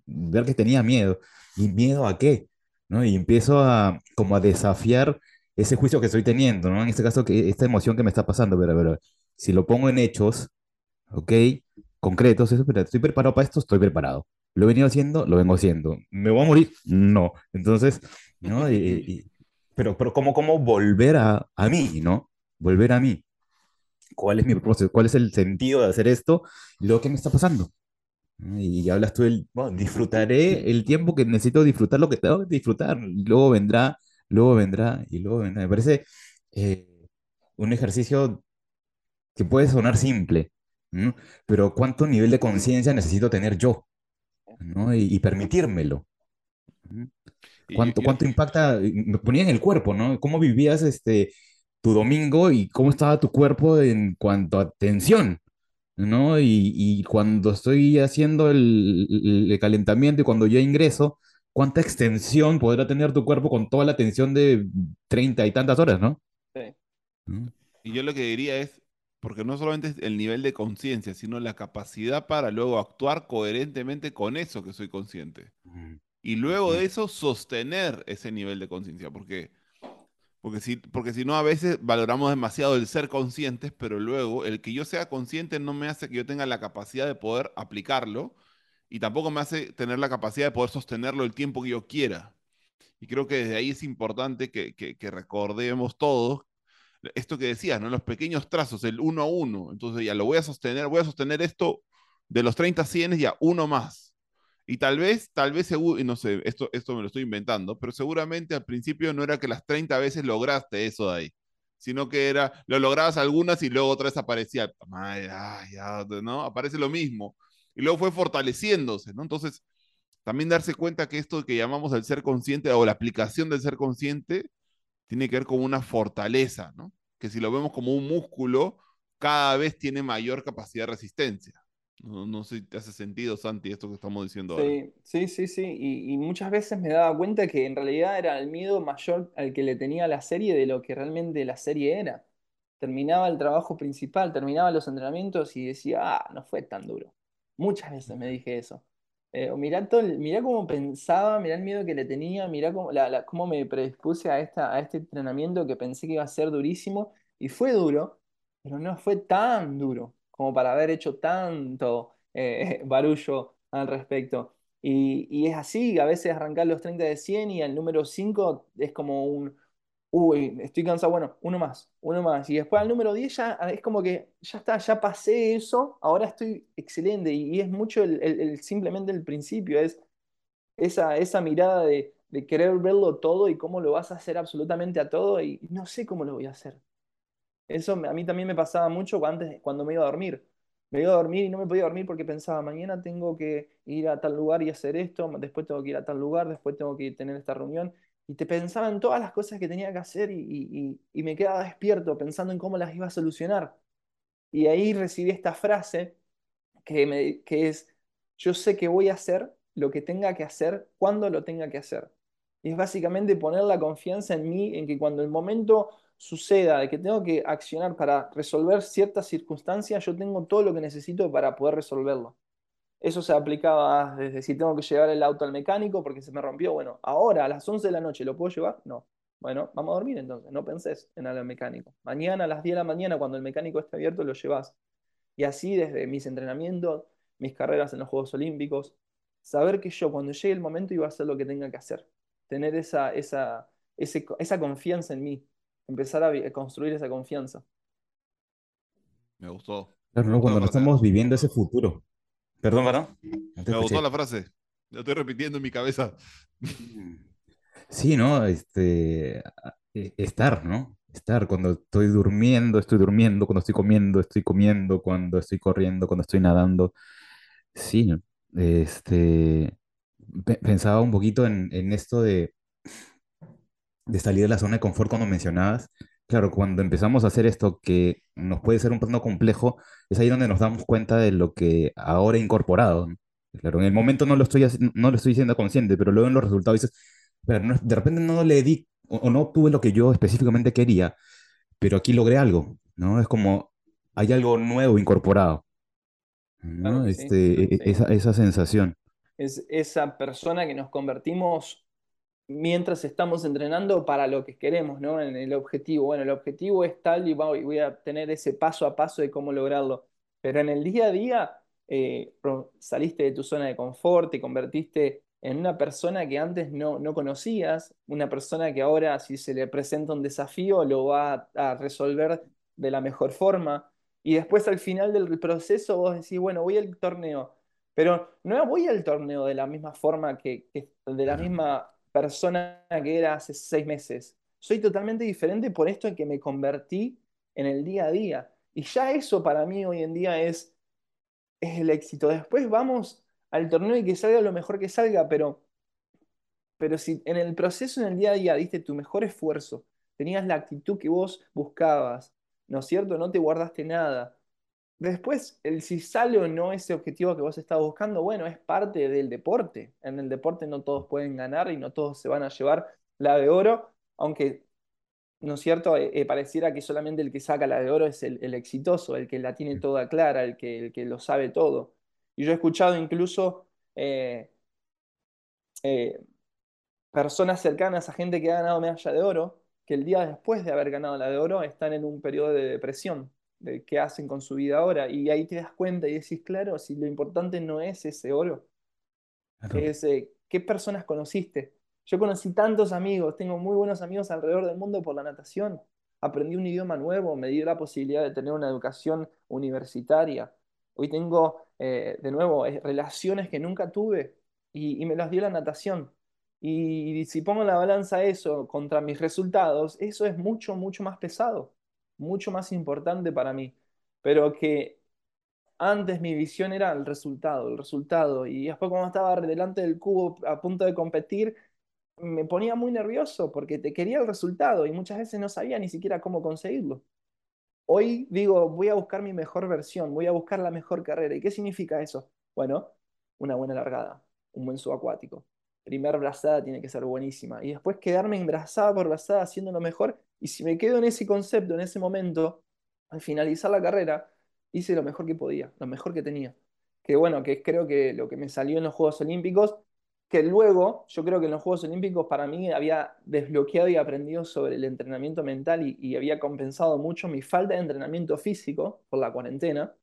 ver que tenía miedo. ¿Y miedo a qué? ¿No? Y empiezo a, como a desafiar ese juicio que estoy teniendo, ¿no? En este caso, que esta emoción que me está pasando, pero, pero si lo pongo en hechos, ¿ok? Concretos, eso, pero estoy preparado para esto, estoy preparado. Lo he venido haciendo, lo vengo haciendo. ¿Me voy a morir? No. Entonces, ¿no? Y- y- pero, pero ¿cómo, cómo volver a, a mí, ¿no? Volver a mí. ¿Cuál es mi propósito? ¿Cuál es el sentido de hacer esto? Y luego, ¿qué me está pasando? Y hablas tú del, bueno, disfrutaré el tiempo que necesito disfrutar lo que tengo que disfrutar. Luego vendrá, luego vendrá y luego vendrá. Me parece eh, un ejercicio que puede sonar simple, ¿no? Pero ¿cuánto nivel de conciencia necesito tener yo? ¿No? Y, y permitírmelo. ¿Cuánto, cuánto impacta? Me ponía en el cuerpo, ¿no? ¿Cómo vivías este, tu domingo y cómo estaba tu cuerpo en cuanto a tensión? ¿no? Y, y cuando estoy haciendo el, el- el calentamiento y cuando yo ingreso, ¿cuánta extensión podrá tener tu cuerpo con toda la tensión de treinta y tantas horas, ¿no? Sí. ¿no? Y yo lo que diría es, porque no solamente es el nivel de conciencia, sino la capacidad para luego actuar coherentemente con eso que soy consciente. Y luego de eso, sostener ese nivel de conciencia, porque, porque, si, porque si no, a veces valoramos demasiado el ser conscientes, pero luego el que yo sea consciente no me hace que yo tenga la capacidad de poder aplicarlo y tampoco me hace tener la capacidad de poder sostenerlo el tiempo que yo quiera. Y creo que desde ahí es importante que, que, que recordemos todos esto que decías, ¿no? Los pequeños trazos, el uno a uno. Entonces ya lo voy a sostener, voy a sostener esto de los 30 100 ya uno más. Y tal vez, tal vez, no sé, esto, esto me lo estoy inventando, pero seguramente al principio no era que las 30 veces lograste eso de ahí, sino que era, lo lograbas algunas y luego otra vez aparecía, "Ay, ay, ya, ¿no? Aparece lo mismo. Y luego fue fortaleciéndose, ¿no? Entonces, también darse cuenta que esto que llamamos el ser consciente o la aplicación del ser consciente tiene que ver con una fortaleza, ¿no? Que si lo vemos como un músculo, cada vez tiene mayor capacidad de resistencia. No, sé si te hace sentido, Santi, esto que estamos diciendo ahora. Sí, sí, sí, sí. Y, y muchas veces me daba cuenta que en realidad era el miedo mayor al que le tenía la serie de lo que realmente la serie era. Terminaba el trabajo principal, terminaba los entrenamientos y decía, ah, no fue tan duro. Muchas veces me dije eso. Eh, mirá, todo cómo pensaba, mirá el miedo que le tenía, mirá cómo, la- la- cómo me predispuse a, esta, a este entrenamiento que pensé que iba a ser durísimo. Y fue duro, pero no fue tan duro como para haber hecho tanto eh, barullo al respecto. Y, y es así, a veces arrancar los 30 de 100 y el número 5 es como un, uy, estoy cansado, bueno, uno más, uno más. Y después al número 10 ya es como que ya está, ya pasé eso, ahora estoy excelente. Y, es mucho el, el- el- simplemente el principio, es esa, esa mirada de, de querer verlo todo y cómo lo vas a hacer absolutamente a todo y no sé cómo lo voy a hacer. Eso a mí también me pasaba mucho antes, cuando me iba a dormir. Me iba a dormir y no me podía dormir porque pensaba, mañana tengo que ir a tal lugar y hacer esto, después tengo que ir a tal lugar, después tengo que tener esta reunión. Y te pensaba en todas las cosas que tenía que hacer y, me quedaba despierto pensando en cómo las iba a solucionar. Y ahí recibí esta frase que, que es, yo sé que voy a hacer lo que tenga que hacer cuando lo tenga que hacer. Y es básicamente poner la confianza en mí, en que cuando el momento suceda de que tengo que accionar para resolver ciertas circunstancias, yo tengo todo lo que necesito para poder resolverlo. Eso se aplicaba desde si tengo que llevar el auto al mecánico porque se me rompió. Bueno, ahora a las 11 de la noche, ¿lo puedo llevar? No. Bueno, vamos a dormir entonces, no pensés en el mecánico. Mañana a las 10 de la mañana, cuando el mecánico esté abierto, lo llevas. Y así desde mis entrenamientos, mis carreras en los Juegos Olímpicos, saber que yo cuando llegue el momento iba a hacer lo que tenga que hacer. Tener esa, esa, ese- esa confianza en mí. Empezar a, construir esa confianza. Me gustó. Claro, ¿no? Cuando no estamos viviendo ese futuro. Perdón. No te Me gustó escuché. la frase. Lo estoy repitiendo en mi cabeza. Sí, ¿no? Este, e- estar, ¿no? Estar cuando estoy durmiendo, estoy durmiendo, cuando estoy comiendo, estoy comiendo, cuando estoy corriendo, cuando estoy nadando. Sí, ¿no? Este, pe- pensaba un poquito en, en esto de, de salir de la zona de confort cuando mencionabas, Claro, cuando empezamos a hacer esto que nos puede ser un plano complejo, es ahí donde nos damos cuenta de lo que ahora he incorporado. Claro, en el momento no lo estoy, no lo estoy siendo consciente, pero luego en los resultados dices, pero no- de repente no le di o, o no obtuve lo que yo específicamente quería, pero aquí logré algo, ¿no? Es como hay algo nuevo incorporado, ¿no? Este, e- e- sí. esa, esa sensación. Es esa persona que nos convertimos mientras estamos entrenando para lo que queremos, ¿no? En el objetivo. Bueno, el objetivo es tal y voy a tener ese paso a paso de cómo lograrlo. Pero en el día a día eh, saliste de tu zona de confort, te convertiste en una persona que antes no, no conocías, una persona que ahora si se le presenta un desafío lo va a, a resolver de la mejor forma. Y después al final del proceso vos decís, bueno, voy al torneo. Pero no voy al torneo de la misma forma que, que- de la misma persona que era hace seis meses. Soy totalmente diferente por esto en que me convertí en el día a día. Y ya eso para mí hoy en día es, es el éxito. Después vamos al torneo y que salga lo mejor que salga, pero, pero si en el proceso, en el día a día, diste tu mejor esfuerzo, tenías la actitud que vos buscabas, ¿no es cierto? No te guardaste nada. Después, el si sale o no ese objetivo que vos estabas buscando, bueno, es parte del deporte. En el deporte no todos pueden ganar y no todos se van a llevar la de oro, aunque, ¿no es cierto? Eh, eh, pareciera que solamente el que saca la de oro es el, el exitoso, el que la tiene toda clara, el que, el que lo sabe todo. Y yo he escuchado incluso eh, personas cercanas a gente que ha ganado medalla de oro, que el día después de haber ganado la de oro están en un periodo de depresión, de qué hacen con su vida ahora. Y ahí te das cuenta y decís, claro, si lo importante no es ese oro, Claro. es eh, qué personas conociste. Yo conocí tantos amigos, tengo muy buenos amigos alrededor del mundo por la natación. Aprendí un idioma nuevo, me dio la posibilidad de tener una educación universitaria. Hoy tengo, eh, de nuevo, eh, relaciones que nunca tuve y, y me las dio la natación. Y, si pongo en la balanza eso contra mis resultados, eso es mucho, mucho más pesado, mucho más importante para mí. Pero que antes mi visión era el resultado, el resultado. Y después cuando estaba delante del cubo a punto de competir, me ponía muy nervioso porque te quería el resultado y muchas veces no sabía ni siquiera cómo conseguirlo. Hoy digo, voy a buscar mi mejor versión, voy a buscar la mejor carrera. ¿Y qué significa eso? Bueno, una buena largada, un buen subacuático. Primer brazada tiene que ser buenísima. Y después quedarme en brazada por brazada haciendo lo mejor. Y si me quedo en ese concepto, en ese momento, al finalizar la carrera, hice lo mejor que podía, lo mejor que tenía. Que bueno, que creo que lo que me salió en los Juegos Olímpicos, que luego yo creo que en los Juegos Olímpicos para mí había desbloqueado y aprendido sobre el entrenamiento mental y, y había compensado mucho mi falta de entrenamiento físico por la cuarentena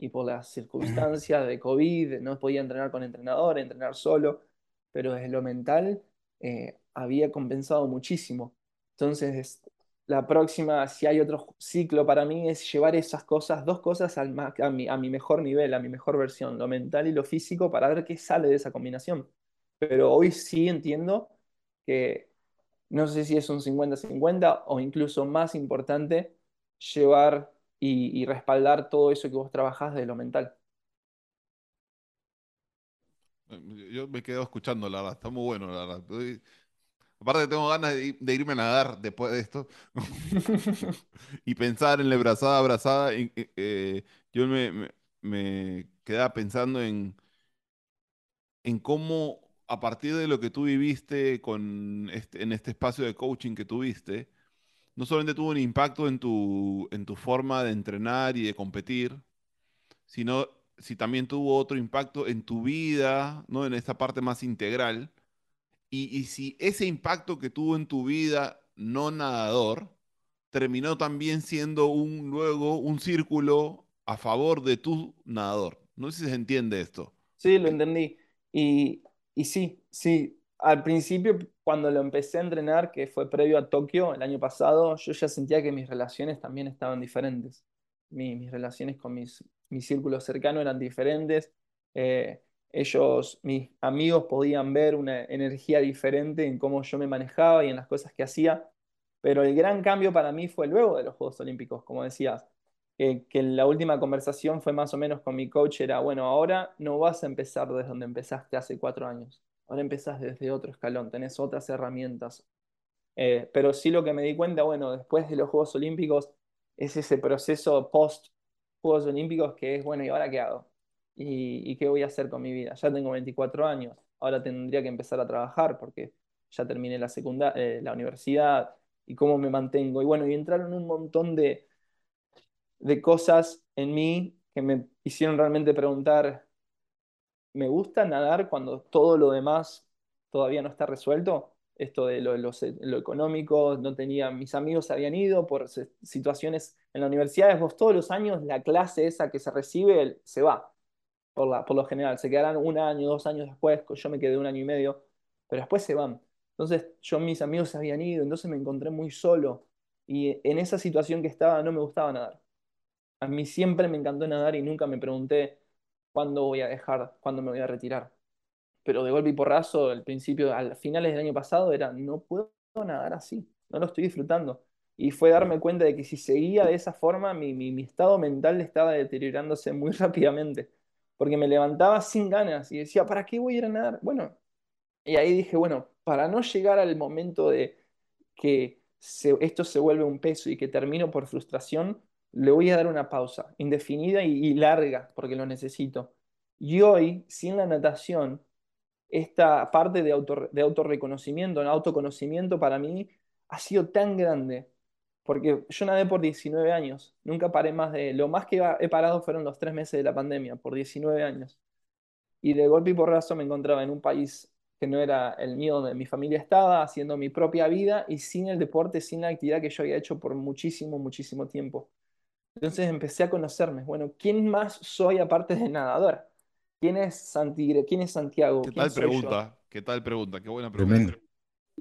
y por las circunstancias de COVID, no podía entrenar con entrenador, entrenar solo, pero desde lo mental eh, había compensado muchísimo. Entonces, la próxima, si hay otro ciclo para mí, es llevar esas cosas, dos cosas al a mi, a mi mejor nivel, a mi mejor versión, lo mental y lo físico, para ver qué sale de esa combinación. Pero hoy sí entiendo que no sé si es un cincuenta-cincuenta o incluso más importante llevar y, y respaldar todo eso que vos trabajás de lo mental. Yo me quedo escuchando, la verdad, está muy bueno, la verdad. Estoy- Aparte tengo ganas de, ir- de irme a nadar después de esto y pensar en la brazada, abrazada. y, eh, yo me, me, me quedaba pensando en, en cómo a partir de lo que tú viviste con este, en este espacio de coaching que tuviste, no solamente tuvo un impacto en tu, en tu forma de entrenar y de competir, sino si también tuvo otro impacto en tu vida, ¿no? En esta parte más integral. Y, y si ese impacto que tuvo en tu vida no nadador terminó también siendo un luego un círculo a favor de tu nadador. No sé si se entiende esto. Sí, lo entendí. Y, y sí, sí, al principio cuando lo empecé a entrenar, que fue previo a Tokio el año pasado, yo ya sentía que mis relaciones también estaban diferentes. Mi- mis relaciones con mis, mi círculo cercano eran diferentes. Eh, ellos, mis amigos, podían ver una energía diferente en cómo yo me manejaba y en las cosas que hacía. Pero el gran cambio para mí fue luego de los Juegos Olímpicos, como decías que, que la última conversación fue más o menos con mi coach, era, bueno, ahora no vas a empezar desde donde empezaste hace cuatro años, ahora empezás desde otro escalón, tenés otras herramientas, Eh, pero sí lo que me di cuenta, bueno, después de los Juegos Olímpicos, es ese proceso post Juegos Olímpicos que es, bueno, ¿y ahora qué hago? ¿Y, qué voy a hacer con mi vida? Ya tengo 24 años, ahora tendría que empezar a trabajar porque ya terminé la secundaria, eh, la universidad y cómo me mantengo. Y bueno, y entraron un montón de, de cosas en mí que me hicieron realmente preguntar, ¿me gusta nadar cuando todo lo demás todavía no está resuelto? Esto de lo, lo, económico, no tenía, mis amigos habían ido por situaciones en la universidad, vos todos los años la clase esa que se recibe se va, por, lo general, se quedarán un año, dos años después, yo me quedé un año y medio, pero después se van. Entonces yo, mis amigos se habían ido, entonces me encontré muy solo y en esa situación que estaba no me gustaba nadar. A mí siempre me encantó nadar y nunca me pregunté cuándo voy a dejar, cuándo me voy a retirar. Pero de golpe y porrazo, al principio, al finales del año pasado, era, no puedo nadar así, no lo estoy disfrutando. Y fue darme cuenta de que si seguía de esa forma, mi, mi, estado mental estaba deteriorándose muy rápidamente. Porque me levantaba sin ganas y decía, ¿para qué voy a ir a nadar? Bueno, y ahí dije, bueno, para no llegar al momento de que esto se vuelve un peso y que termino por frustración, le voy a dar una pausa indefinida y, larga porque lo necesito. Y hoy, sin la natación, esta parte de, auto, de autorreconocimiento, autoconocimiento para mí ha sido tan grande. Porque yo nadé por 19 años, nunca paré más de... Lo más que he parado fueron los tres meses de la pandemia, por 19 años. Y de golpe y porrazo me encontraba en un país que no era el mío donde mi familia estaba, haciendo mi propia vida y sin el deporte, sin la actividad que yo había hecho por muchísimo, muchísimo tiempo. Entonces empecé a conocerme. Bueno, ¿quién más soy aparte de nadador? ¿Quién es, Santigre? ¿Quién es Santiago? ¿Qué tal pregunta? ¿Qué tal pregunta? Qué buena pregunta.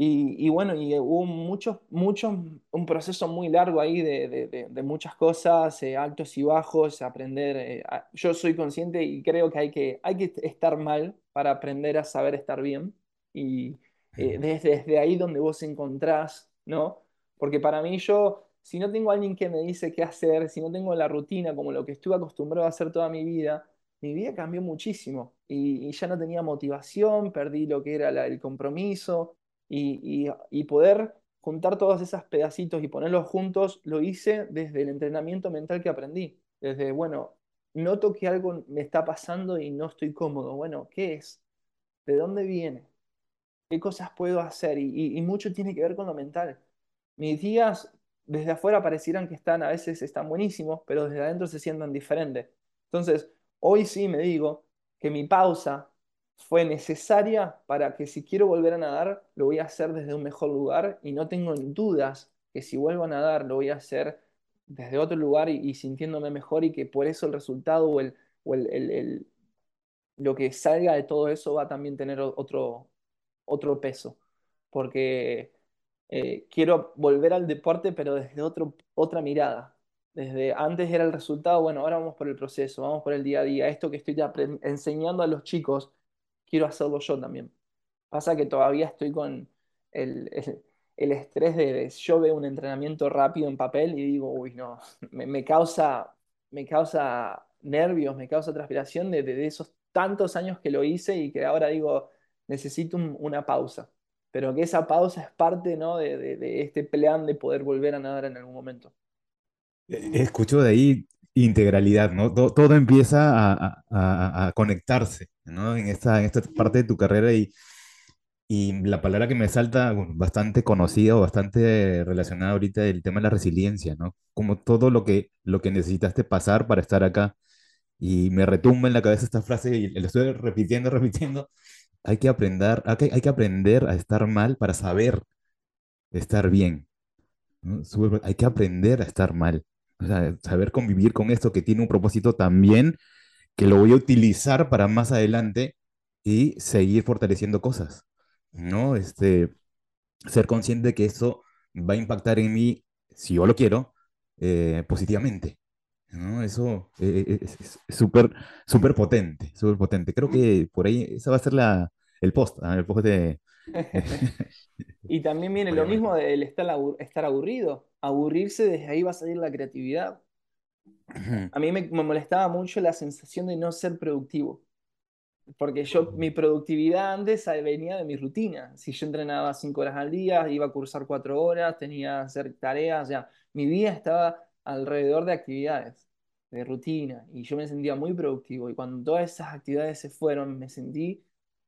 Y, bueno, y hubo mucho, mucho, un proceso muy largo ahí de, muchas cosas, eh, altos y bajos, aprender. Eh, yo soy consciente y creo que hay, que hay que estar mal para aprender a saber estar bien. Y eh, desde, desde ahí donde vos encontrás, ¿no? Porque para mí yo si no tengo alguien que me dice qué hacer, si no tengo la rutina como lo que estuve acostumbrado a hacer toda mi vida, mi vida cambió muchísimo y, ya no tenía motivación, perdí lo que era el compromiso y, y, poder juntar todos esos pedacitos y ponerlos juntos, lo hice desde el entrenamiento mental que aprendí. Desde, bueno, noto que algo me está pasando y no estoy cómodo. Bueno, ¿qué es? ¿De dónde viene? ¿Qué cosas puedo hacer? Y, y mucho tiene que ver con lo mental. Mis días desde afuera parecieran que están, a veces están buenísimos, pero desde adentro se sientan diferentes. Entonces, hoy sí me digo que mi pausa fue necesaria para que si quiero volver a nadar, lo voy a hacer desde un mejor lugar y no tengo dudas que si vuelvo a nadar, lo voy a hacer desde otro lugar y, sintiéndome mejor y que por eso el resultado o, el, o el, lo que salga de todo eso va a también tener otro, otro peso. Porque eh, quiero volver al deporte, pero desde otro, otra mirada. Desde antes era el resultado, bueno, ahora vamos por el proceso, vamos por el día a día. Esto que estoy enseñando a los chicos, quiero hacerlo yo también. Pasa que todavía estoy con el, el, estrés de, yo veo un entrenamiento rápido en papel y digo, uy, no, me, causa, me causa nervios, me causa transpiración de, de, esos tantos años que lo hice y que ahora digo, necesito una pausa pero que esa pausa es parte ¿no? de, este plan de poder volver a nadar en algún momento. Eh, escucho de ahí integralidad, ¿no? Todo, empieza a, conectarse, ¿no? En esta, en esta parte de tu carrera y, y la palabra que me salta, bastante conocida o bastante relacionada ahorita, el tema de la resiliencia, ¿no? Como todo lo que, lo que necesitaste pasar para estar acá. Y me retumba en la cabeza esta frase y la estoy repitiendo, repitiendo, hay que aprender, hay que, hay que aprender a estar mal para saber estar bien. Hay que aprender a estar mal. O sea, saber convivir con esto que tiene un propósito también, que lo voy a utilizar para más adelante y seguir fortaleciendo cosas. ¿No? Este, ser consciente de que eso va a impactar en mí, si yo lo quiero, eh, positivamente. ¿no? Eso eh, eh, es súper, súper potente, súper potente. Creo que por ahí esa va a ser la, el post, ¿ah? el post de... y también viene lo mismo del estar, estar aburrido. Aburrirse, desde ahí va a salir la creatividad. A mí me, molestaba mucho la sensación de no ser productivo. porque yo, mi productividad antes venía de mi rutina. Si yo entrenaba cinco horas al día, iba a cursar cuatro horas, tenía que hacer tareas, o sea, mi vida estaba alrededor de actividades, de rutina, y yo me sentía muy productivo. Y cuando todas esas actividades se fueron, me sentí,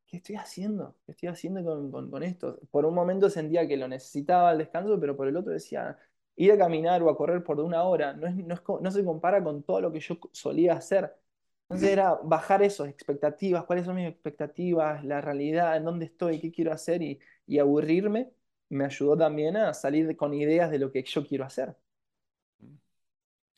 ¿qué estoy haciendo? ¿Qué estoy haciendo con, con, esto? Por un momento sentía que lo necesitaba el descanso, pero por el otro decía, ir a caminar o a correr por una hora no, es, no, es, no se compara con todo lo que yo solía hacer entonces era bajar esas expectativas, cuáles son mis expectativas, la realidad, en dónde estoy, qué quiero hacer y, aburrirme, me ayudó también a salir con ideas de lo que yo quiero hacer.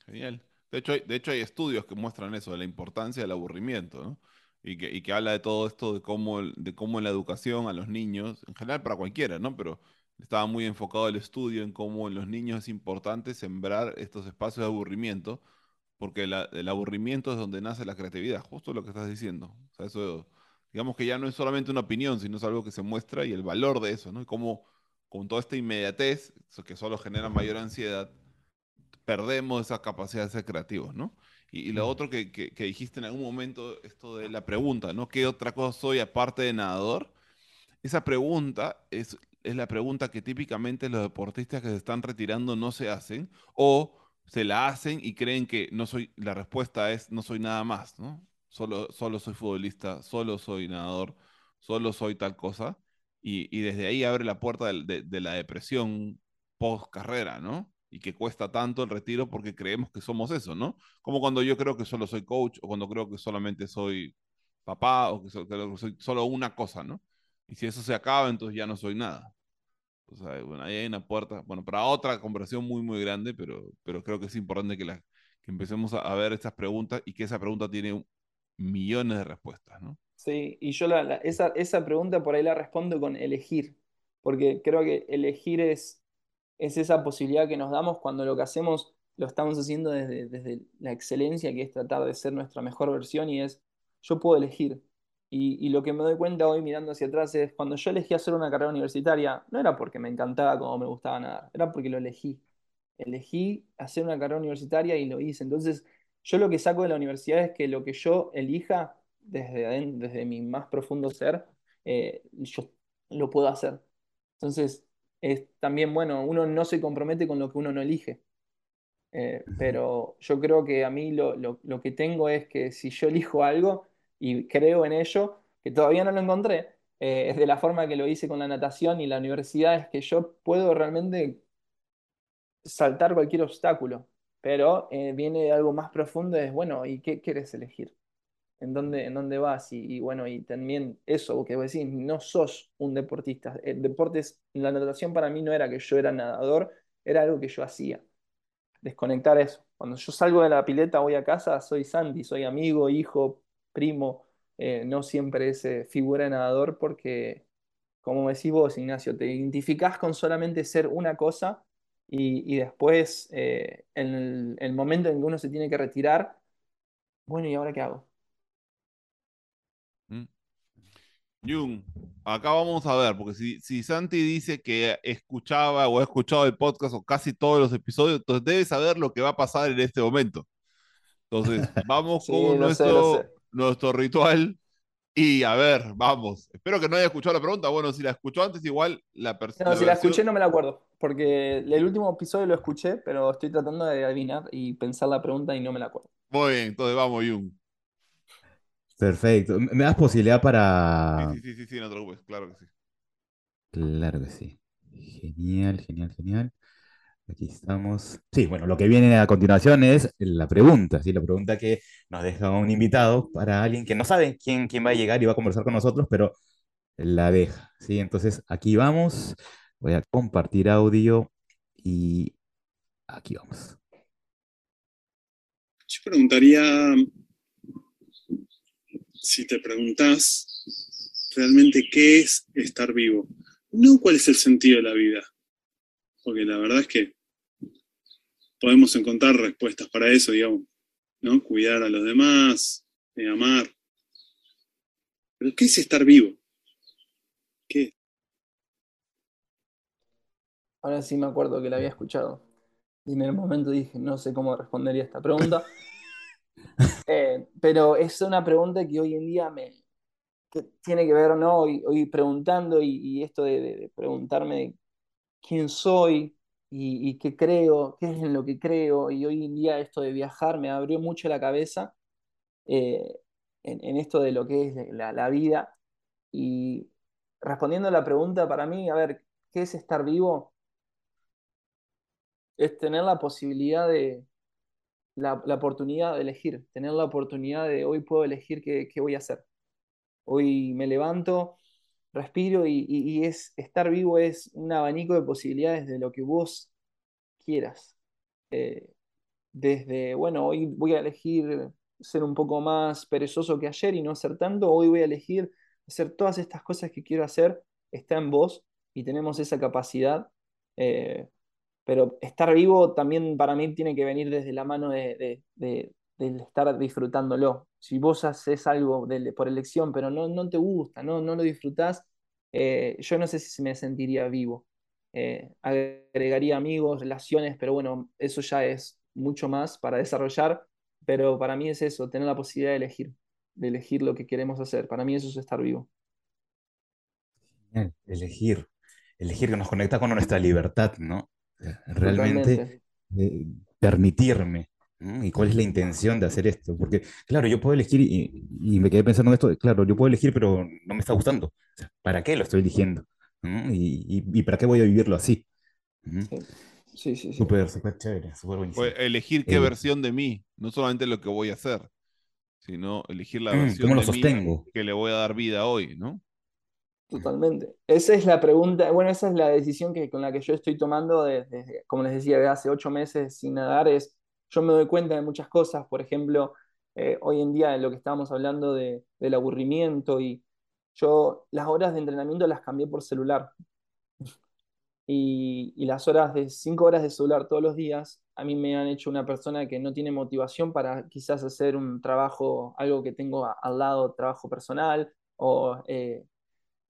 Genial. De hecho, hay, de hecho hay estudios que muestran eso, de la importancia del aburrimiento, ¿no? Y que, y que habla de todo esto, de cómo, de cómo en la educación a los niños, en general para cualquiera, ¿no? Pero estaba muy enfocado el estudio en cómo en los niños es importante sembrar estos espacios de aburrimiento porque el aburrimiento es donde nace la creatividad, justo lo que estás diciendo. O sea, eso, digamos que ya no es solamente una opinión, sino es algo que se muestra y el valor de eso, ¿no? Y cómo con toda esta inmediatez, que solo genera mayor ansiedad, perdemos esa capacidad de ser creativos, ¿no? Y, lo otro que, que, dijiste en algún momento, esto de la pregunta, ¿no? ¿Qué otra cosa soy aparte de nadador? Esa pregunta es, es la pregunta que típicamente los deportistas que se están retirando no se hacen, o se la hacen y creen que no soy, la respuesta es no soy nada más, ¿no? Solo, solo soy futbolista, solo soy nadador, solo soy tal cosa. Y, desde ahí abre la puerta de, la depresión post carrera, ¿no? Y que cuesta tanto el retiro porque creemos que somos eso, ¿no? Como cuando yo creo que solo soy coach o cuando creo que solamente soy papá o que, que soy solo una cosa, ¿no? Y si eso se acaba, entonces ya no soy nada. O sea, bueno, ahí hay una puerta, bueno, para otra conversación muy, muy grande, pero, pero creo que es importante que, empecemos a, ver estas preguntas y que esa pregunta tiene millones de respuestas, ¿no? Sí, y yo la, esa, esa pregunta por ahí la respondo con elegir, porque creo que elegir es, es esa posibilidad que nos damos cuando lo que hacemos lo estamos haciendo desde, desde la excelencia, que es tratar de ser nuestra mejor versión y es, yo puedo elegir, y, lo que me doy cuenta hoy mirando hacia atrás es cuando yo elegí hacer una carrera universitaria, no era porque me encantaba como me gustaba nada, era porque lo elegí. Elegí hacer una carrera universitaria y lo hice. Entonces, yo lo que saco de la universidad es que lo que yo elija desde, desde mi más profundo ser, eh, yo lo puedo hacer. Entonces, es también, bueno, uno no se compromete con lo que uno no elige. Eh, pero yo creo que a mí lo, lo que tengo es que si yo elijo algo, y creo en ello, que todavía no lo encontré, eh, es de la forma que lo hice con la natación y la universidad, es que yo puedo realmente saltar cualquier obstáculo, pero eh, viene algo más profundo, es, bueno, ¿y qué quieres elegir? ¿En dónde, en dónde vas? Y, bueno, y también eso, que vos decís, no sos un deportista. El deportes, la natación para mí no era que yo era nadador, era algo que yo hacía. Desconectar eso. Cuando yo salgo de la pileta, voy a casa, soy Sandy, soy amigo, hijo, primo, eh, no siempre es eh, figura de nadador porque, como decís vos, Ignacio, te identificás con solamente ser una cosa y, después, eh, en el, momento en que uno se tiene que retirar, bueno, ¿y ahora qué hago? Mm. Jung, acá vamos a ver, porque si, si, Santi dice que escuchaba o ha escuchado el podcast o casi todos los episodios, entonces debe saber lo que va a pasar en este momento. Entonces, vamos con nuestro, nuestro ritual. Y a ver, vamos. Espero que no haya escuchado la pregunta. Bueno, si la escuchó antes, igual la persona. No, si la escuché no me la acuerdo. Porque el último episodio lo escuché, pero estoy tratando de adivinar y pensar la pregunta y no me la acuerdo. Muy bien, entonces vamos, Jung. Perfecto. ¿Me das posibilidad para.? Sí, sí, sí, sí, no te preocupes, claro que sí. Claro que sí. Genial, genial, genial. Aquí estamos. Sí, bueno, lo que viene a continuación es la pregunta, ¿sí? La pregunta que nos deja un invitado para alguien que no sabe quién, quién va a llegar y va a conversar con nosotros, pero la deja, ¿sí? Entonces, aquí vamos. Voy a compartir audio y aquí vamos. Yo preguntaría, si te preguntas realmente qué es estar vivo, no cuál es el sentido de la vida porque la verdad es que podemos encontrar respuestas para eso, digamos, ¿no? Cuidar a los demás, eh, amar. Pero ¿qué es estar vivo? ¿Qué? Ahora sí me acuerdo que la había escuchado. Y en el momento dije, no sé cómo respondería esta pregunta. Eh, pero es una pregunta que hoy en día me, que tiene que ver, ¿no? Hoy, preguntando y, esto de, preguntarme quién soy y, qué creo, qué es en lo que creo, y hoy en día esto de viajar me abrió mucho la cabeza eh, en, esto de lo que es la, la vida. Y respondiendo a la pregunta, para mí, a ver, ¿qué es estar vivo? Es tener la posibilidad de, la, oportunidad de elegir, tener la oportunidad de hoy puedo elegir qué, voy a hacer. Hoy me levanto, respiro y, es estar vivo es un abanico de posibilidades de lo que vos quieras. Eh, desde, bueno, hoy voy a elegir ser un poco más perezoso que ayer y no hacer tanto, hoy voy a elegir hacer todas estas cosas que quiero hacer, está en vos y tenemos esa capacidad. Eh, pero estar vivo también para mí tiene que venir desde la mano de, estar disfrutándolo. Si vos haces algo por elección, pero no, no te gusta, no, no lo disfrutás, eh, yo no sé si me sentiría vivo. Eh, agregaría amigos, relaciones, pero bueno, eso ya es mucho más para desarrollar, pero para mí es eso, tener la posibilidad de elegir, de elegir lo que queremos hacer. Para mí eso es estar vivo. Elegir, elegir que nos conecta con nuestra libertad, ¿no? realmente eh, permitirme. ¿Y cuál es la intención de hacer esto? Porque, claro, yo puedo elegir y, me quedé pensando en esto, claro, yo puedo elegir, pero no me está gustando. ¿Para qué lo estoy eligiendo? ¿Y, para qué voy a vivirlo así? Sí, sí, sí. Súper, súper chévere, súper buenísimo. elegir qué eh, versión de mí, no solamente lo que voy a hacer, sino elegir la mm, versión ¿cómo lo de sostengo? mí que le voy a dar vida hoy, ¿no? Totalmente. Esa es la pregunta, bueno, esa es la decisión que, con la que yo estoy tomando desde, como les decía, de hace ocho meses sin nadar, es, yo me doy cuenta de muchas cosas, por ejemplo, eh, hoy en día en lo que estábamos hablando de, del aburrimiento y yo las horas de entrenamiento las cambié por celular. Y, y, las horas de cinco horas de celular todos los días a mí me han hecho una persona que no tiene motivación para quizás hacer un trabajo, algo que tengo al lado, trabajo personal o eh,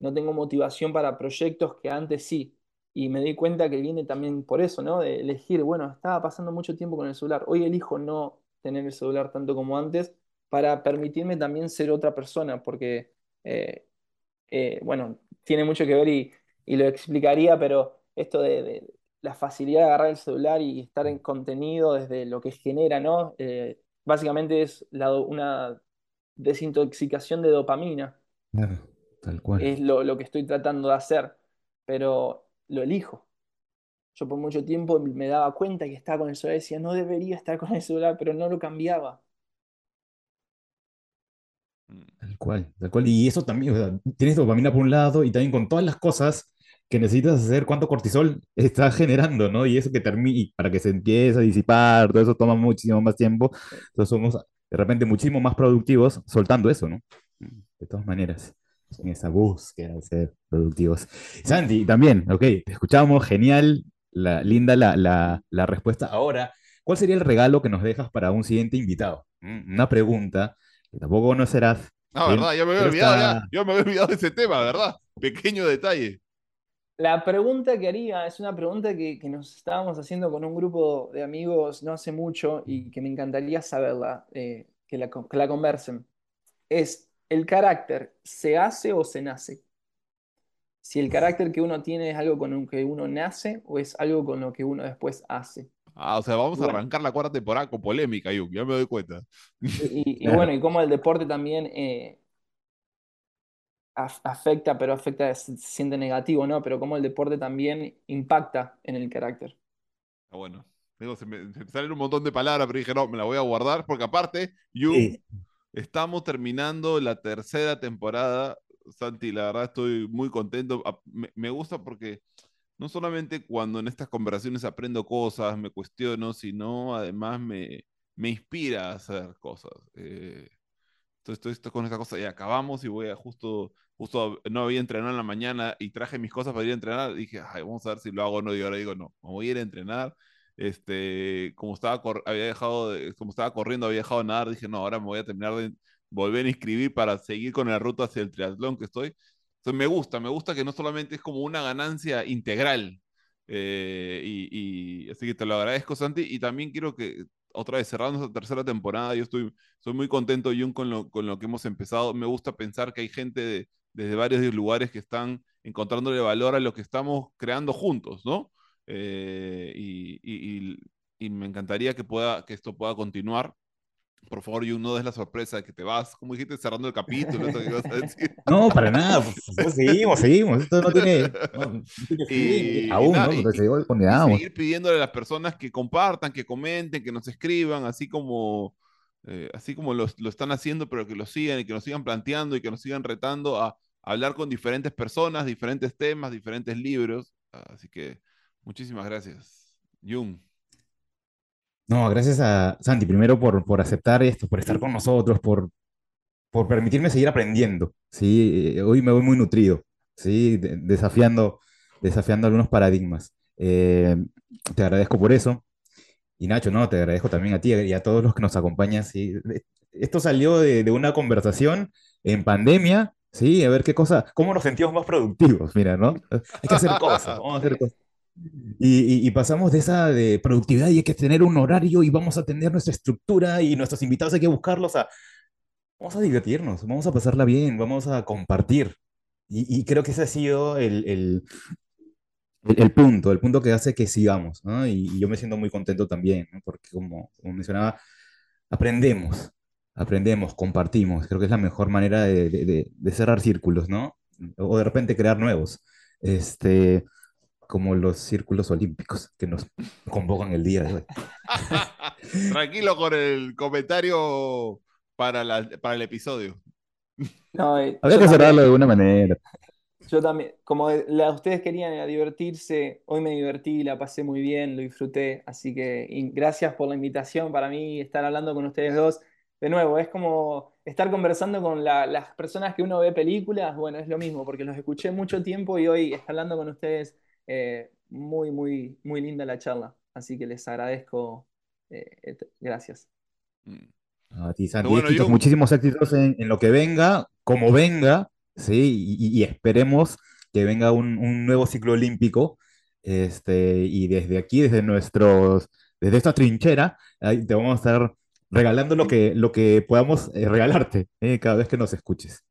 no tengo motivación para proyectos que antes sí. Y me di cuenta que viene también por eso, ¿no? De elegir, bueno, estaba pasando mucho tiempo con el celular. Hoy elijo no tener el celular tanto como antes para permitirme también ser otra persona, porque, eh, eh, bueno, tiene mucho que ver y, lo explicaría, pero esto de, la facilidad de agarrar el celular y estar en contenido desde lo que genera, ¿no? Eh, básicamente es una desintoxicación de dopamina. Claro. Es lo, que estoy tratando de hacer, pero lo elijo. Yo por mucho tiempo me daba cuenta que estaba con el celular y decía, no debería estar con el celular, pero no lo cambiaba. Tal cual, tal cual. Y eso también, tienes dopamina por un lado y también con todas las cosas que necesitas hacer, cuánto cortisol está generando, ¿no? Y eso que termina, para que se empiece a disipar, todo eso toma muchísimo más tiempo. Entonces somos de repente muchísimo más productivos soltando eso, ¿no? De todas maneras en esa búsqueda de ser productivos. Santi, también, ok, te escuchamos, genial, la, linda la, la, la, respuesta. Ahora, ¿cuál sería el regalo que nos dejas para un siguiente invitado? Mm, una pregunta que tampoco conocerás. Ah, verdad, yo me había olvidado, yo me había olvidado de ese tema, ¿verdad? Pequeño detalle. La pregunta que haría es una pregunta que, que, nos estábamos haciendo con un grupo de amigos no hace mucho y que me encantaría saberla, eh, que, la, que la conversen. Es, ¿el carácter se hace o se nace? Si el carácter que uno tiene es algo con lo que uno nace o es algo con lo que uno después hace. Ah, o sea, vamos a arrancar la cuarta temporada con polémica, ya me doy cuenta. Y, bueno, y cómo el deporte también eh, afecta, pero afecta, se siente negativo, ¿no? Pero cómo el deporte también impacta en el carácter. Ah, bueno, se me, salen un montón de palabras, pero dije, no, me la voy a guardar, porque aparte, you, Estamos terminando la tercera temporada. Santi, la verdad estoy muy contento. Me, gusta porque no solamente cuando en estas conversaciones aprendo cosas, me cuestiono, sino además me, me inspira a hacer cosas. Eh, entonces estoy, con esta cosa y acabamos y voy a justo, justo no había entrenado en la mañana y traje mis cosas para ir a entrenar. dije, Ay, vamos a ver si lo hago o no. Y ahora digo, no, voy a ir a entrenar este, como estaba, había dejado como estaba corriendo, había dejado de nadar, dije, no, ahora me voy a terminar de volver a inscribir para seguir con la ruta hacia el triatlón que estoy. Entonces me gusta, me gusta que no solamente es como una ganancia integral, eh, y, así que te lo agradezco, Santi, y también quiero que otra vez cerrando esta tercera temporada. Yo estoy, estoy muy contento, Jun, con lo, con lo que hemos empezado. Me gusta pensar que hay gente de, desde varios lugares que están encontrándole valor a lo que estamos creando juntos, ¿no? Eh, y, y, y, me encantaría que, pueda, que esto pueda continuar. Por favor, Jun, no des la sorpresa de que te vas, como dijiste, cerrando el capítulo. No, para nada. Pues, seguimos, seguimos. Esto no tiene. No, y, aún, ¿no? Seguir pidiéndole a las personas que compartan, que comenten, que nos escriban, así como. Eh, así como lo, lo, están haciendo, pero que lo sigan y que nos sigan planteando y que nos sigan retando a, hablar con diferentes personas, diferentes temas, diferentes libros. Así que muchísimas gracias. Jung. No, gracias a Santi, primero por, por aceptar esto, por estar con nosotros, por, por permitirme seguir aprendiendo. ¿sí? Eh, hoy me voy muy nutrido, ¿sí? desafiando, desafiando algunos paradigmas. Eh, te agradezco por eso. Y Nacho, no, te agradezco también a ti y a todos los que nos acompañan. ¿sí? Esto salió de, de una conversación en pandemia Sí, a ver qué cosa, cómo nos sentimos más productivos, mira, ¿no? Hay que hacer cosas, vamos a hacer cosas. Y, y, pasamos de esa de productividad y hay que tener un horario y vamos a tener nuestra estructura y nuestros invitados hay que buscarlos a... Vamos a divertirnos, vamos a pasarla bien, vamos a compartir. Y, y creo que ese ha sido el, el, el, punto, el punto que hace que sigamos, ¿no? Y, yo me siento muy contento también, ¿no? Porque como, como mencionaba, aprendemos, aprendemos, compartimos. Creo que es la mejor manera de, cerrar círculos, ¿no? O de repente crear nuevos. Este, como los círculos olímpicos que nos convocan el día de hoy. Tranquilo con el comentario para, para el episodio. No, eh, Había que cerrarlo de alguna manera. Yo también, como ustedes querían divertirse, hoy me divertí, la pasé muy bien, lo disfruté, así que gracias por la invitación para mí, estar hablando con ustedes dos de nuevo, es como estar conversando con las personas que uno ve películas, bueno, es lo mismo, porque los escuché mucho tiempo y hoy está hablando con ustedes, eh, muy, muy, muy linda la charla, así que les agradezco, eh, gracias. Mm. A ti, Santi, muchísimos éxitos en, lo que venga, como venga, ¿sí? Y, esperemos que venga un, nuevo ciclo olímpico, este, y desde aquí, desde nuestros, desde esta trinchera, ahí te vamos a estar regalando lo que, lo que podamos eh, regalarte eh, cada vez que nos escuches.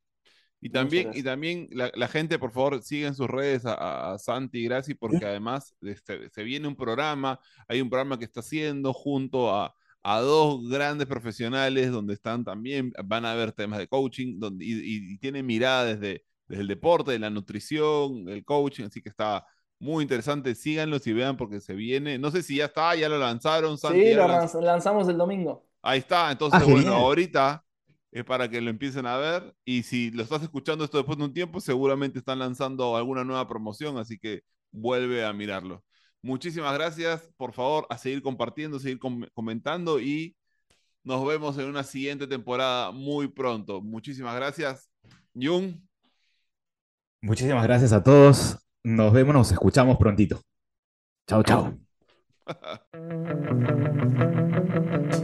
Y también, y también la, gente, por favor, siga en sus redes a, Santi y Graci, porque además este, se viene un programa, hay un programa que está haciendo junto a, a dos grandes profesionales donde están también, van a ver temas de coaching donde, y, tienen mirada desde, desde el deporte, la nutrición, el coaching, así que está muy interesante. Síganlos y vean porque se viene. No sé si ya está, ya lo lanzaron. Santi, sí, lo lanzamos el domingo. Ahí está, entonces, ah, bueno, ahorita es para que lo empiecen a ver. Y si lo estás escuchando esto después de un tiempo, seguramente están lanzando alguna nueva promoción, así que vuelve a mirarlo. Muchísimas gracias. Por favor, a seguir compartiendo, seguir comentando y nos vemos en una siguiente temporada muy pronto. Muchísimas gracias. Jung. Muchísimas gracias a todos. Nos vemos, nos escuchamos prontito. Chao, chao.